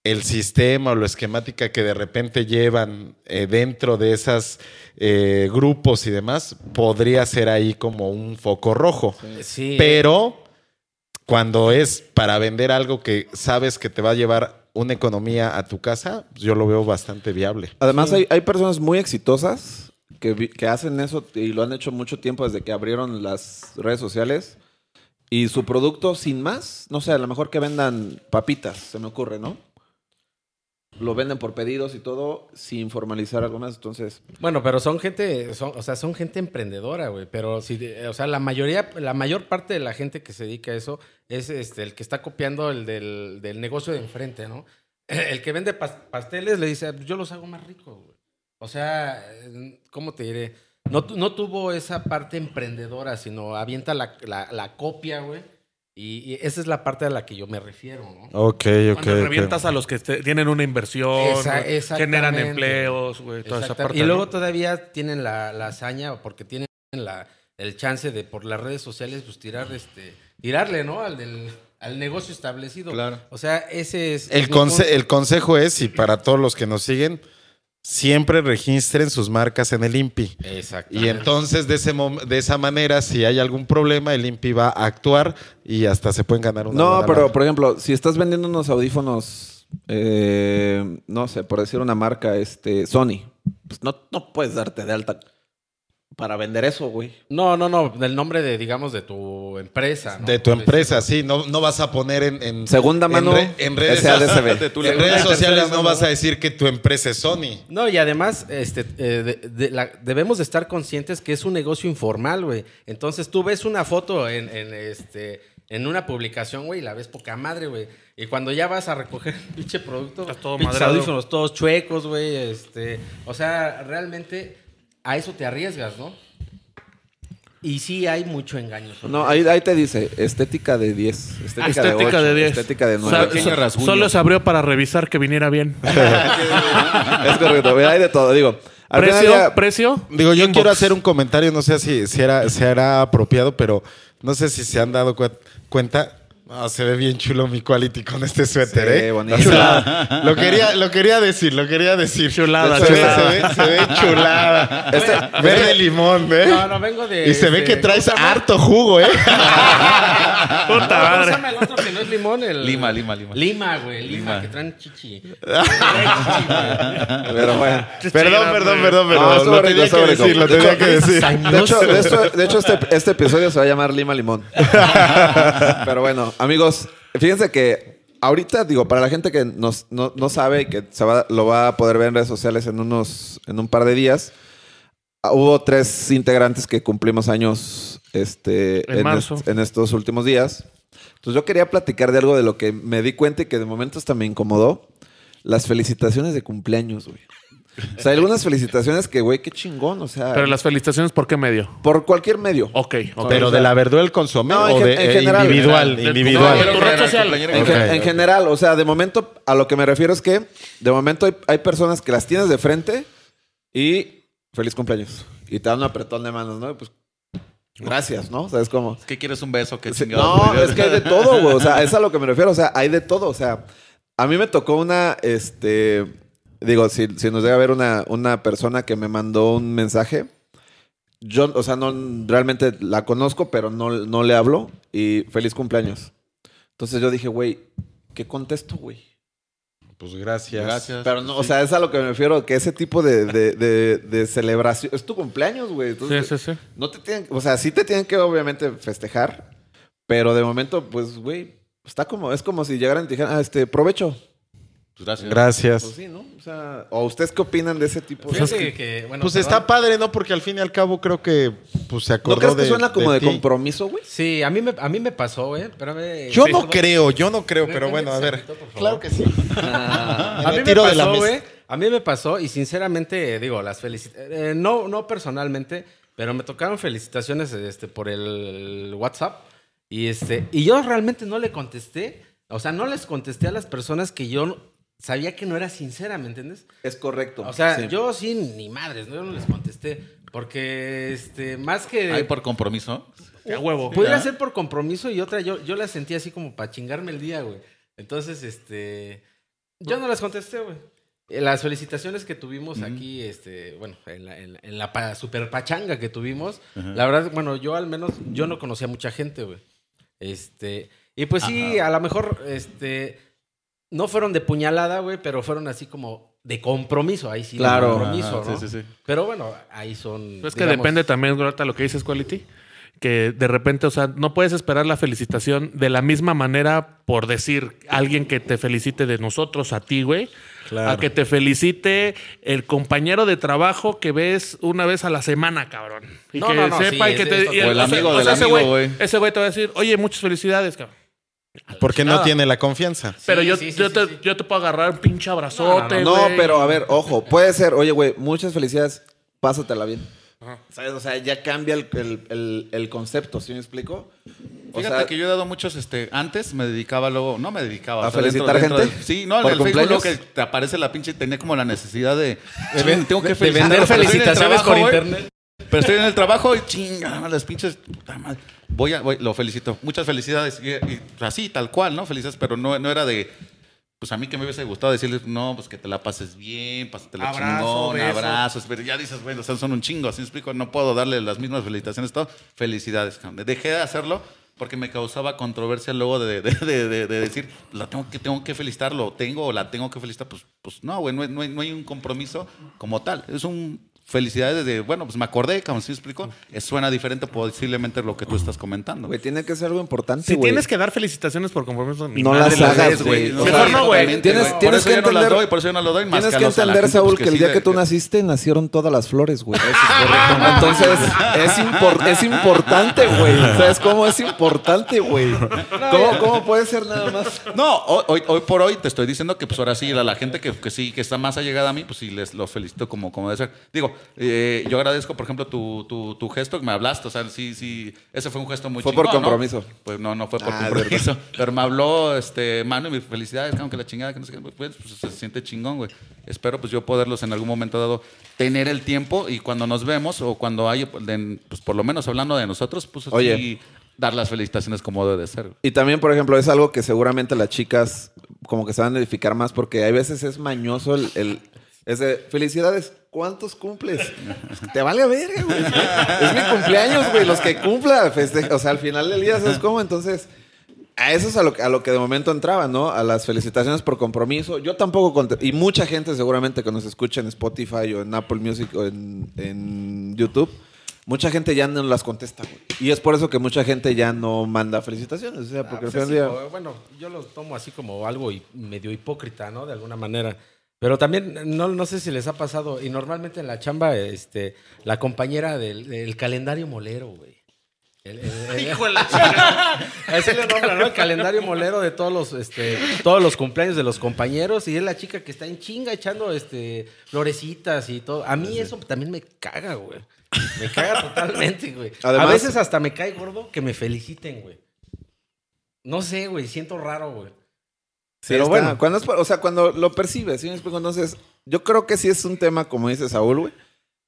[SPEAKER 5] el sistema o la esquemática que de repente llevan eh, dentro de esos grupos y demás podría ser ahí como un foco rojo.
[SPEAKER 6] Sí.
[SPEAKER 5] Pero cuando es para vender algo que sabes que te va a llevar una economía a tu casa, pues, yo lo veo bastante viable.
[SPEAKER 2] Además, hay, hay personas muy exitosas que, que hacen eso y lo han hecho mucho tiempo desde que abrieron las redes sociales. Y su producto, sin más, no sé, a lo mejor que vendan papitas, se me ocurre, ¿no? Lo venden por pedidos y todo, sin formalizar algo más. Entonces,
[SPEAKER 6] Bueno, pero son gente, son, o sea, son gente emprendedora, güey. Pero si, o sea, la mayoría, la mayor parte de la gente que se dedica a eso es este, el que está copiando el del, del negocio de enfrente, ¿no? El que vende pas- pasteles le dice, yo los hago más ricos, güey. O sea, ¿cómo te diré? No, no tuvo esa parte emprendedora, sino avienta la, la- la copia, güey. Y, y esa es la parte a la que yo me refiero, ¿no?
[SPEAKER 5] Ok, ok.
[SPEAKER 4] Cuando revientas a los que te- tienen una inversión,
[SPEAKER 6] Esa-
[SPEAKER 4] generan empleos, güey, toda esa parte.
[SPEAKER 6] Y luego
[SPEAKER 4] ¿no?
[SPEAKER 6] todavía tienen la, la hazaña, porque tienen la, el chance de por las redes sociales, pues tirar este, tirarle, ¿no? Al del al negocio establecido.
[SPEAKER 3] Claro.
[SPEAKER 6] O sea, ese es.
[SPEAKER 5] El, conse- el consejo es, y para todos los que nos siguen, siempre registren sus marcas en el INPI. Y entonces, de, ese de esa manera, si hay algún problema, el INPI va a actuar y hasta se pueden ganar una
[SPEAKER 2] No,
[SPEAKER 5] buena
[SPEAKER 2] pero por ejemplo, si estás vendiendo unos audífonos, eh, no sé, por decir una marca, este, Sony, pues no, no puedes darte de alta para vender eso, güey.
[SPEAKER 6] No, no, no. Del nombre de, digamos, de tu empresa. ¿no?
[SPEAKER 5] De tu empresa, sí. No, no vas a poner en... en
[SPEAKER 2] Segunda
[SPEAKER 5] en
[SPEAKER 2] mano,
[SPEAKER 5] re- en redes,
[SPEAKER 2] SADCB.
[SPEAKER 3] De tu
[SPEAKER 5] en redes sociales no vas a decir que tu empresa es Sony.
[SPEAKER 6] No, y además, este, eh, de- de la- debemos de estar conscientes que es un negocio informal, güey. Entonces tú ves una foto en, en, este, en una publicación, güey, y la ves poca madre, güey. Y cuando ya vas a recoger el pinche producto,
[SPEAKER 4] Estás todo
[SPEAKER 6] pinches audífonos todos chuecos, güey. Este, o sea, realmente a eso te arriesgas, ¿no? Y sí hay mucho engaño. sobre
[SPEAKER 2] No, ahí, ahí te dice estética de 10, estética,
[SPEAKER 4] Estética
[SPEAKER 2] de 8,
[SPEAKER 4] de 10.
[SPEAKER 2] estética de
[SPEAKER 4] O
[SPEAKER 2] 9.
[SPEAKER 4] sea,
[SPEAKER 3] Pequeño
[SPEAKER 4] so-
[SPEAKER 3] rasguño.
[SPEAKER 4] solo se abrió para revisar que viniera bien.
[SPEAKER 2] es correcto, mira, hay de todo. Digo,
[SPEAKER 4] precio,
[SPEAKER 2] ya-
[SPEAKER 4] precio.
[SPEAKER 5] Digo, yo
[SPEAKER 4] Inbox.
[SPEAKER 5] quiero hacer un comentario, no sé si, si era, si era apropiado, pero no sé si se han dado cue- cuenta. Ah, se ve bien chulo mi quality con este suéter,
[SPEAKER 2] Sí,
[SPEAKER 5] ¿eh?
[SPEAKER 2] bonito.
[SPEAKER 5] O sea, lo quería, lo quería decir, lo quería decir.
[SPEAKER 4] Chulada,
[SPEAKER 5] se, ve,
[SPEAKER 4] chulada.
[SPEAKER 5] se ve- se ve chulada.
[SPEAKER 2] Este-
[SPEAKER 5] Verde limón, ¿eh?
[SPEAKER 6] No, no, vengo de.
[SPEAKER 5] y se ve
[SPEAKER 6] este,
[SPEAKER 5] que traes harto jugo, ¿eh?
[SPEAKER 4] Puta
[SPEAKER 6] ¿Cómo se
[SPEAKER 4] madre.
[SPEAKER 6] el otro que no es limón? El...
[SPEAKER 3] Lima, Lima, Lima.
[SPEAKER 6] Lima, güey. Lima,
[SPEAKER 3] Lima.
[SPEAKER 6] que traen chichi.
[SPEAKER 2] Pero bueno.
[SPEAKER 5] perdón, perdón, perdón, pero
[SPEAKER 2] No,
[SPEAKER 5] lo
[SPEAKER 2] rico,
[SPEAKER 5] tenía que
[SPEAKER 2] rico.
[SPEAKER 5] decir, lo
[SPEAKER 2] De
[SPEAKER 5] tenía
[SPEAKER 2] hecho,
[SPEAKER 5] que decir.
[SPEAKER 2] De hecho, de esto- de hecho, este, este episodio se va a llamar Lima Limón. Pero bueno, amigos, fíjense que ahorita, digo, para la gente que nos- no, no sabe y que se va, lo va a poder ver en redes sociales en, unos, en un par de días, ah, hubo tres integrantes que cumplimos años este,
[SPEAKER 4] En marzo.
[SPEAKER 2] est- en estos últimos días. Entonces yo quería platicar de algo de lo que me di cuenta y que de momento hasta me incomodó. Las felicitaciones de cumpleaños, güey. O sea, hay algunas felicitaciones que, güey, qué chingón. O sea,
[SPEAKER 4] Pero las felicitaciones, ¿por qué medio?
[SPEAKER 2] por cualquier medio.
[SPEAKER 4] Ok, ok.
[SPEAKER 5] Pero de la verdura del consomé
[SPEAKER 2] No,
[SPEAKER 5] o de
[SPEAKER 2] en
[SPEAKER 5] eh,
[SPEAKER 2] general.
[SPEAKER 5] individual, individual.
[SPEAKER 4] social.
[SPEAKER 2] En, general, o sea, de momento, a lo que me refiero es que de momento hay, hay personas que las tienes de frente y feliz cumpleaños. Y te dan un apretón de manos, ¿no? Y Pues gracias, ¿no? O sea, es como...
[SPEAKER 3] ¿Qué quieres un beso? ¿Qué
[SPEAKER 2] Sí,
[SPEAKER 3] chingados?
[SPEAKER 2] no, es que hay de todo, güey. O sea, es a lo que me refiero. O sea, hay de todo. O sea, a mí me tocó una, este, digo, si, si nos llega a ver una, una persona que me mandó un mensaje, yo, o sea, no realmente la conozco, pero no, no le hablo y feliz cumpleaños. Entonces yo dije, güey, ¿qué contesto, güey?
[SPEAKER 5] Pues gracias.
[SPEAKER 3] Gracias.
[SPEAKER 2] Pero no, o sea, es a lo que me refiero, que ese tipo de, de, de- de celebración, es tu cumpleaños, güey.
[SPEAKER 4] Sí, sí, sí.
[SPEAKER 2] no te tienen, o sea, sí te tienen que obviamente festejar, pero de momento, pues, güey, está como, es como si llegaran y te dijeran, ah, este, provecho.
[SPEAKER 3] Pues gracias.
[SPEAKER 5] Gracias.
[SPEAKER 2] Pues sí, ¿no? O sea, ¿o ustedes qué opinan de ese tipo de
[SPEAKER 6] Fíjate que, bueno,
[SPEAKER 5] Pues
[SPEAKER 6] perdón.
[SPEAKER 5] está padre, ¿no? Porque al fin y al cabo creo que pues, se
[SPEAKER 2] ¿No
[SPEAKER 5] acordó
[SPEAKER 2] crees que
[SPEAKER 5] de-
[SPEAKER 2] suena como de, compromiso, güey?
[SPEAKER 6] Sí, a mí me, a mí me pasó, ¿eh? Espérame.
[SPEAKER 5] Yo no creo, yo no creo, pero bueno, a ver. Claro que sí.
[SPEAKER 6] A
[SPEAKER 5] Me
[SPEAKER 6] mí me
[SPEAKER 5] tiro de la
[SPEAKER 6] pasó, güey. A mí me pasó y sinceramente, digo, las felicitaciones, no, no personalmente, pero me tocaron felicitaciones este, por el WhatsApp y, este, y yo realmente no le contesté, o sea, no les contesté a las personas que yo no- sabía que no era sincera, ¿me entiendes?
[SPEAKER 2] Es correcto.
[SPEAKER 6] O sea,
[SPEAKER 2] Sí.
[SPEAKER 6] yo sí, ni madres, ¿no? yo no les contesté, porque este, más que...
[SPEAKER 3] Hay por compromiso.
[SPEAKER 4] A huevo.
[SPEAKER 6] Pudiera ser por compromiso y otra, yo, yo la sentí así como para chingarme el día, güey. Entonces, este. Yo no las contesté, güey. Eh, Las felicitaciones que tuvimos aquí, este, bueno, en la, en la- en la pa- super pachanga que tuvimos, la verdad, bueno, yo al menos, yo no conocía a mucha gente, güey. Este, y pues sí, a lo mejor, este, no fueron de puñalada, güey, pero fueron así como de compromiso, ahí sí, de
[SPEAKER 2] Claro.
[SPEAKER 6] compromiso,
[SPEAKER 3] Ajá,
[SPEAKER 6] ¿no?
[SPEAKER 3] sí, sí, sí.
[SPEAKER 6] Pero bueno, ahí son.
[SPEAKER 4] Es que depende también, ahorita lo que dices, Quality. Que de repente, o sea, no puedes esperar la felicitación de la misma manera por decir alguien que te felicite de nosotros a ti, güey.
[SPEAKER 5] Claro.
[SPEAKER 4] A que te felicite el compañero de trabajo que ves una vez a la semana, cabrón. Y
[SPEAKER 6] No,
[SPEAKER 4] que
[SPEAKER 6] no, no,
[SPEAKER 4] sepa
[SPEAKER 6] sí,
[SPEAKER 4] y que
[SPEAKER 6] es-
[SPEAKER 4] te.
[SPEAKER 6] es-
[SPEAKER 4] y
[SPEAKER 3] O el amigo
[SPEAKER 4] o
[SPEAKER 3] del
[SPEAKER 4] sea, ese
[SPEAKER 3] amigo,
[SPEAKER 4] güey-
[SPEAKER 3] güey.
[SPEAKER 4] Ese güey te va a decir, oye, muchas felicidades, cabrón.
[SPEAKER 5] Porque no tiene la confianza.
[SPEAKER 4] Pero yo,
[SPEAKER 6] sí, sí,
[SPEAKER 4] yo,
[SPEAKER 6] sí,
[SPEAKER 4] te,
[SPEAKER 6] sí.
[SPEAKER 4] yo te puedo agarrar un pinche abrazote,
[SPEAKER 2] No, pero a ver, ojo, puede ser, oye, güey, muchas felicidades, pásatela bien. ¿Sabes? O sea, ya cambia el, el- el- el concepto, ¿sí me explico? O
[SPEAKER 3] Fíjate
[SPEAKER 2] sea-
[SPEAKER 3] que yo he dado muchos, este, antes me dedicaba luego, no me dedicaba.
[SPEAKER 2] ¿A
[SPEAKER 3] o sea, dentro-
[SPEAKER 2] felicitar
[SPEAKER 3] dentro
[SPEAKER 2] gente?
[SPEAKER 3] de- sí, no, en
[SPEAKER 2] ¿Por
[SPEAKER 3] el Facebook
[SPEAKER 2] cumpleaños?
[SPEAKER 3] luego que te aparece la pinche, tenía como la necesidad de,
[SPEAKER 6] De
[SPEAKER 3] tengo que
[SPEAKER 6] de
[SPEAKER 3] felicitar,
[SPEAKER 6] vender
[SPEAKER 3] en el
[SPEAKER 6] felicitaciones por internet.
[SPEAKER 3] Pero estoy en el trabajo y chinga, las pinches. puta madre. Voy a, voy- lo felicito. Muchas felicidades. Y, y así, tal cual, ¿no? Felicidades, pero no, no era de. Pues a mí que me hubiese gustado decirles, no, pues que te la pases bien, pásatela
[SPEAKER 4] Abrazo,
[SPEAKER 3] chingón,
[SPEAKER 4] beso.
[SPEAKER 3] abrazos. Pero ya dices, bueno, o sea, son un chingo, así me explico. No puedo darle las mismas felicitaciones, todo. Felicidades, cabrón. Dejé de hacerlo porque me causaba controversia luego de, de- de- de- de decir, la tengo que, tengo que felicitar, lo tengo o la tengo que felicitar. Pues, pues no, güey, no, hay- no hay, no hay un compromiso como tal. Es un felicidades de, bueno, pues me acordé, como se me explicó. Es, suena diferente posiblemente lo que tú estás comentando.
[SPEAKER 2] Güey, tiene que ser algo importante,
[SPEAKER 4] Si
[SPEAKER 2] güey.
[SPEAKER 4] tienes que dar felicitaciones por compromiso, mi
[SPEAKER 2] No
[SPEAKER 4] madre
[SPEAKER 2] las hagas,
[SPEAKER 4] des,
[SPEAKER 2] güey.
[SPEAKER 4] O sea, Mejor no, güey.
[SPEAKER 2] Tienes-
[SPEAKER 3] por
[SPEAKER 2] tienes
[SPEAKER 3] eso
[SPEAKER 2] que
[SPEAKER 3] yo no las
[SPEAKER 2] entender-
[SPEAKER 3] doy, por eso yo no lo doy. Más
[SPEAKER 2] Tienes
[SPEAKER 3] a
[SPEAKER 2] que
[SPEAKER 3] los- a la
[SPEAKER 2] entender,
[SPEAKER 3] gente,
[SPEAKER 2] Saúl,
[SPEAKER 3] pues,
[SPEAKER 2] que el
[SPEAKER 3] sí
[SPEAKER 2] día
[SPEAKER 3] de-
[SPEAKER 2] que tú naciste nacieron todas las flores, güey. Entonces, es, impor- es importante, güey. ¿Sabes cómo es importante, güey? ¿Cómo, ¿Cómo puede ser nada más?
[SPEAKER 3] No, hoy, hoy- hoy por hoy te estoy diciendo que pues ahora sí, a la gente que, que sí, que está más allegada a mí, pues sí, les lo felicito como, como debe ser. Digo, eh, yo agradezco, por ejemplo, tu, tu, tu gesto que me hablaste, o sea, sí, sí, ese fue un gesto muy
[SPEAKER 2] Fue por compromiso.
[SPEAKER 3] Pues no, no fue por
[SPEAKER 2] Ah,
[SPEAKER 3] compromiso, pero me habló, este, mano, y mi felicidades, que la chingada, que no sé qué, pues, pues, se siente chingón, güey. Espero, pues, yo poderlos en algún momento dado tener el tiempo y cuando nos vemos o cuando hay, pues, por lo menos hablando de nosotros, pues,
[SPEAKER 2] Oye.
[SPEAKER 3] sí, dar las felicitaciones como debe de ser.
[SPEAKER 2] Y también, por ejemplo, es algo que seguramente las chicas como que se van a edificar más porque hay veces es mañoso el... el- es de, felicidades, ¿cuántos cumples? Te vale a ver, güey. Es mi cumpleaños, güey. Los que cumpla, festeja. O sea, al final del día, ¿sabes cómo? Entonces, a eso es a lo, que- a lo que de momento entraba, ¿no? A las felicitaciones por compromiso. Yo tampoco, y mucha gente seguramente que nos escucha en Spotify o en Apple Music o en, en YouTube, mucha gente ya no las contesta, güey. Y es por eso que mucha gente ya no manda felicitaciones. O sea, porque
[SPEAKER 6] Ah,
[SPEAKER 2] al
[SPEAKER 6] pues
[SPEAKER 2] final del
[SPEAKER 6] así
[SPEAKER 2] día...
[SPEAKER 6] bueno, yo lo tomo así como algo medio hipócrita, ¿no? De alguna manera. Pero también, no, no sé si les ha pasado, y normalmente en la chamba, este, la compañera del, del calendario molero, güey. El- el- el-
[SPEAKER 4] Hijo de la.
[SPEAKER 6] Así le nombran, ¿no? El calendario molero de todos los, este, todos los cumpleaños de los compañeros y es la chica que está en chinga echando, este, florecitas y todo. A mí eso también me caga, güey. Me caga totalmente, güey.
[SPEAKER 2] Además-
[SPEAKER 6] A veces hasta me cae gordo que me feliciten, güey. No sé, güey, siento raro, güey.
[SPEAKER 2] Sí,
[SPEAKER 6] Pero
[SPEAKER 2] está.
[SPEAKER 6] bueno.
[SPEAKER 2] Cuando es o sea, cuando lo percibes, ¿sí? Entonces, yo creo que sí es un tema, como dice Saúl, güey.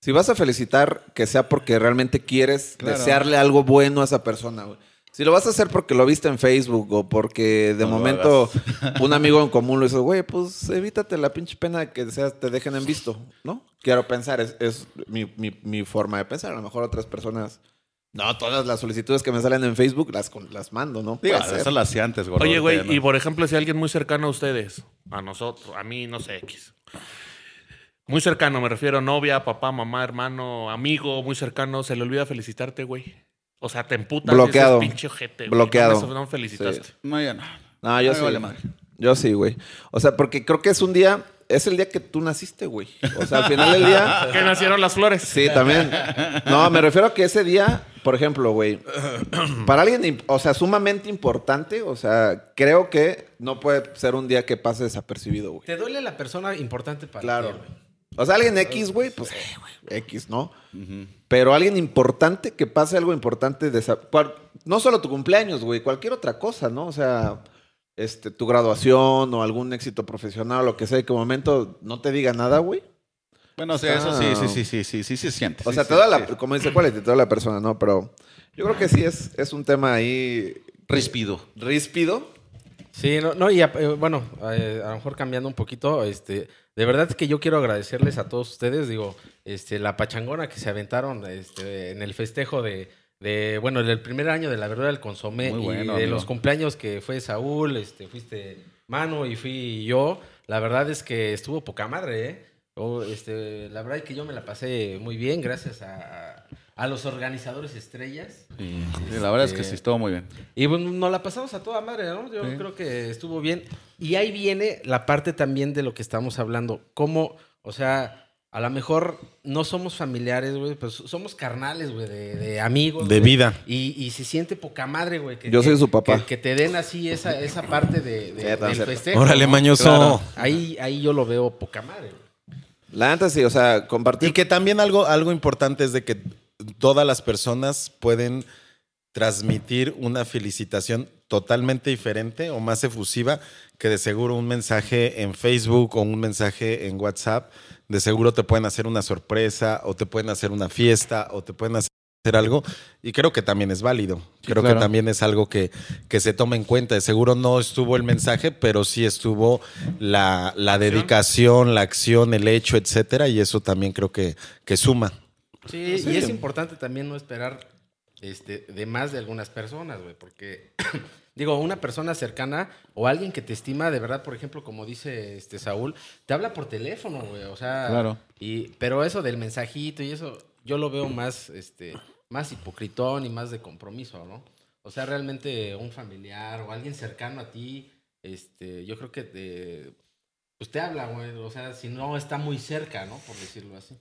[SPEAKER 2] Si vas a felicitar, que sea porque realmente quieres
[SPEAKER 3] Claro.
[SPEAKER 2] desearle algo bueno a esa persona, güey. Si lo vas a hacer porque lo viste en Facebook o porque de
[SPEAKER 3] No
[SPEAKER 2] momento un amigo en común lo hizo, güey, pues evítate la pinche pena de que sea- te dejen en visto, ¿no? Quiero pensar, es, es mi, mi- mi forma de pensar. A lo mejor otras personas, no, todas las solicitudes que me salen en Facebook las, con- las mando, ¿no?
[SPEAKER 3] Digo, eso lo hacía antes, gordo.
[SPEAKER 4] Oye, güey, y
[SPEAKER 3] no.
[SPEAKER 4] por ejemplo, si alguien muy cercano a ustedes, a nosotros, a mí, no sé, X. Muy cercano, me refiero novia, papá, mamá, hermano, amigo, muy cercano, se le olvida felicitarte, güey. O sea, te emputas.
[SPEAKER 2] Bloqueado.
[SPEAKER 4] Pinche ojete.
[SPEAKER 2] Bloqueado.
[SPEAKER 4] No, no felicitaste.
[SPEAKER 2] Sí.
[SPEAKER 3] No, ya no.
[SPEAKER 2] No, yo
[SPEAKER 3] Me
[SPEAKER 2] sí.
[SPEAKER 3] vale madre.
[SPEAKER 2] Yo sí, güey. O sea, porque creo que es un día, es el día que tú naciste, güey. O sea, al final del día.
[SPEAKER 4] Que nacieron las flores.
[SPEAKER 2] Sí, también. No, me refiero a que ese día, por ejemplo, güey, para alguien, o sea, sumamente importante, o sea, creo que no puede ser un día que pase desapercibido, güey.
[SPEAKER 6] ¿Te duele la persona importante para
[SPEAKER 2] Claro.
[SPEAKER 6] ti, güey?
[SPEAKER 2] O sea, alguien X, güey, pues, eh, güey, X, ¿no? Pero alguien importante, que pase algo importante, cual- no solo tu cumpleaños, güey, cualquier otra cosa, ¿no? O sea, este, tu graduación o algún éxito profesional o lo que sea, que momento no te diga nada, güey.
[SPEAKER 3] Bueno, o sea, eso sí, sí, sí, sí, sí, sí, sí, se siente.
[SPEAKER 2] O
[SPEAKER 3] sí,
[SPEAKER 2] sea,
[SPEAKER 3] sí,
[SPEAKER 2] te da la,
[SPEAKER 3] sí.
[SPEAKER 2] como dice Quality, te da la persona, ¿no? Pero yo creo que sí es, es un tema ahí
[SPEAKER 3] Ríspido.
[SPEAKER 2] ríspido.
[SPEAKER 6] Sí, no, no y a- eh, bueno, eh, a lo mejor cambiando un poquito, este, de verdad es que yo quiero agradecerles a todos ustedes, digo, este, la pachangona que se aventaron este, en el festejo de, de, bueno, del primer año de la verdura del consomé
[SPEAKER 3] Muy
[SPEAKER 6] y
[SPEAKER 3] bueno,
[SPEAKER 6] de
[SPEAKER 3] amigo.
[SPEAKER 6] los cumpleaños que fue Saúl, este, fuiste Mano y fui yo, la verdad es que estuvo poca madre, ¿eh? O, este, la verdad es que yo me la pasé muy bien gracias a, a los organizadores estrellas.
[SPEAKER 3] Sí, la verdad es que
[SPEAKER 6] Este,
[SPEAKER 3] sí, estuvo muy bien.
[SPEAKER 6] Y bueno, nos la pasamos a toda madre, ¿no? Yo
[SPEAKER 3] Sí.
[SPEAKER 6] creo que estuvo bien. Y ahí viene la parte también de lo que estamos hablando. Cómo, o sea, a lo mejor no somos familiares, güey, pues somos carnales, güey, de, de amigos.
[SPEAKER 5] De vida.
[SPEAKER 6] Y, y se siente poca madre, güey. que-
[SPEAKER 2] Yo soy su papá.
[SPEAKER 6] Que, que te den así esa, esa parte de, de- del festejo.
[SPEAKER 5] Órale,
[SPEAKER 6] ¿no?
[SPEAKER 5] mañoso.
[SPEAKER 6] Claro. Ahí, ahí yo lo veo poca madre, güey.
[SPEAKER 2] La neta sí, o sea, compartir.
[SPEAKER 5] Y que también algo, algo importante es de que todas las personas pueden transmitir una felicitación totalmente diferente o más efusiva que de seguro un mensaje en Facebook o un mensaje en WhatsApp. De seguro te pueden hacer una sorpresa o te pueden hacer una fiesta o te pueden hacer algo y creo que también es válido. creo
[SPEAKER 3] claro.
[SPEAKER 5] que también es algo que, que se toma en cuenta. De seguro no estuvo el mensaje, pero sí estuvo la, la dedicación, la acción, el hecho, etcétera, y eso también creo que, que suma.
[SPEAKER 6] Sí, y es importante también no esperar este, de más de algunas personas, güey, porque, digo, una persona cercana o alguien que te estima, de verdad, por ejemplo, como dice este Saúl, te habla por teléfono, güey, o sea,
[SPEAKER 3] Claro.
[SPEAKER 6] y, pero eso del mensajito y eso, yo lo veo más, este, más hipocritón y más de compromiso, ¿no? O sea, realmente un familiar o alguien cercano a ti, este, yo creo que te, pues te habla, güey, o sea, si no está muy cerca, ¿no? Por decirlo así.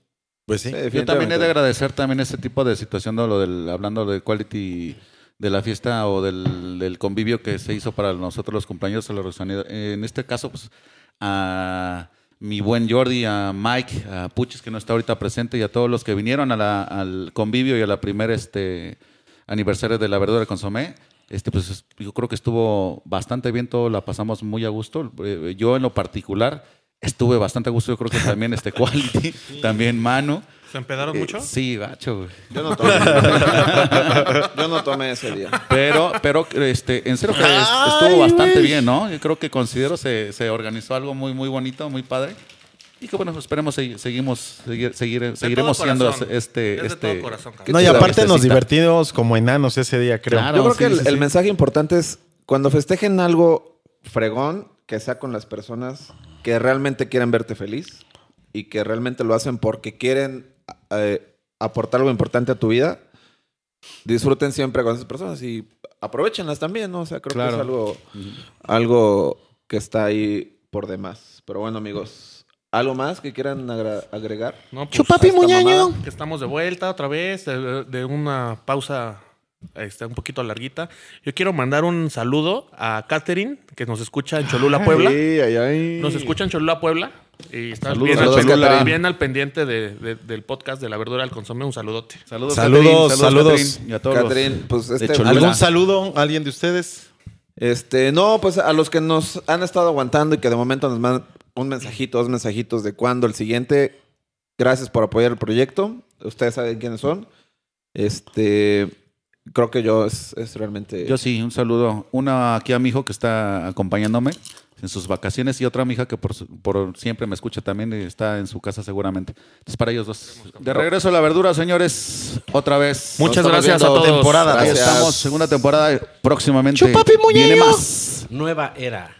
[SPEAKER 5] Pues sí.
[SPEAKER 2] Sí,
[SPEAKER 3] Yo también he de agradecer también ese tipo de situación, de lo del, hablando de quality de la fiesta o del, del convivio que se hizo para nosotros los compañeros de la Rosanía. En este caso, pues, a mi buen Jordi, a Mike, a Puchis, que no está ahorita presente, y a todos los que vinieron a la- al convivio y a la primera este, aniversario de la verdura consomé. Este, pues es- yo creo que estuvo bastante bien, todo la pasamos muy a gusto. Eh, Yo en lo particular estuve bastante a gusto, yo creo que también este Quality, también Manu.
[SPEAKER 4] ¿Se empedaron
[SPEAKER 3] Eh,
[SPEAKER 4] mucho?
[SPEAKER 3] Sí, gacho, güey.
[SPEAKER 2] Yo no tomé. Yo no tomé ese día.
[SPEAKER 3] Pero, pero este, en serio que es- estuvo bastante bien, ¿no? Yo creo que considero se, se organizó algo muy, muy bonito, muy padre. Y que bueno, esperemos segui- seguimos, seguir, seguir- seguiremos siendo
[SPEAKER 4] corazón.
[SPEAKER 3] este,
[SPEAKER 4] Es
[SPEAKER 3] este.
[SPEAKER 4] corazón.
[SPEAKER 5] No, y aparte nos divertimos como enanos ese día, creo.
[SPEAKER 3] Claro.
[SPEAKER 2] Yo creo
[SPEAKER 3] sí,
[SPEAKER 2] que el,
[SPEAKER 3] sí,
[SPEAKER 2] el
[SPEAKER 3] sí.
[SPEAKER 2] mensaje importante es cuando festejen algo fregón, que sea con las personas que realmente quieren verte feliz y que realmente lo hacen porque quieren eh, aportar algo importante a tu vida. Disfruten siempre con esas personas y aprovechenlas también, ¿no? O sea, creo que es
[SPEAKER 3] Claro.
[SPEAKER 2] algo, algo que está ahí por demás. Pero bueno, amigos, ¿algo más que quieran agregar?
[SPEAKER 4] No, pues,
[SPEAKER 2] Chupapi muñaño.
[SPEAKER 4] Que estamos de vuelta otra vez, de, de una pausa este, un poquito larguita. Yo quiero mandar un saludo a Catherine, que nos escucha en Cholula, Puebla.
[SPEAKER 2] Ay, ay, ay.
[SPEAKER 4] Nos escucha en Cholula, Puebla. Y está
[SPEAKER 3] Saludos,
[SPEAKER 4] bien,
[SPEAKER 2] saludos,
[SPEAKER 4] al, pendiente-
[SPEAKER 2] Catherine.
[SPEAKER 4] bien al pendiente de- de- del podcast de la verdura al consomé. Un saludote.
[SPEAKER 3] Saludos,
[SPEAKER 5] Saludos,
[SPEAKER 3] Catherine,
[SPEAKER 5] saludos.
[SPEAKER 3] Catherine, y a todos
[SPEAKER 2] pues este.
[SPEAKER 5] ¿Algún saludo? ¿Alguien de ustedes?
[SPEAKER 2] Este, no, pues a los que nos han estado aguantando y que de momento nos mandan un mensajito, dos mensajitos de cuándo el siguiente. Gracias por apoyar el proyecto. Ustedes saben quiénes son. Este, creo que yo es, es realmente.
[SPEAKER 3] Yo sí, un saludo. Una aquí a mi hijo que está acompañándome en sus vacaciones y otra a mi hija que por, por siempre me escucha también y está en su casa seguramente. Entonces, para ellos dos. De regreso a la verdura, señores, otra vez.
[SPEAKER 4] Muchas gracias a todos.
[SPEAKER 5] Temporada
[SPEAKER 3] Ahí estamos, segunda temporada próximamente.
[SPEAKER 5] Chupapi, muñeño.
[SPEAKER 3] Viene más.
[SPEAKER 6] Nueva era.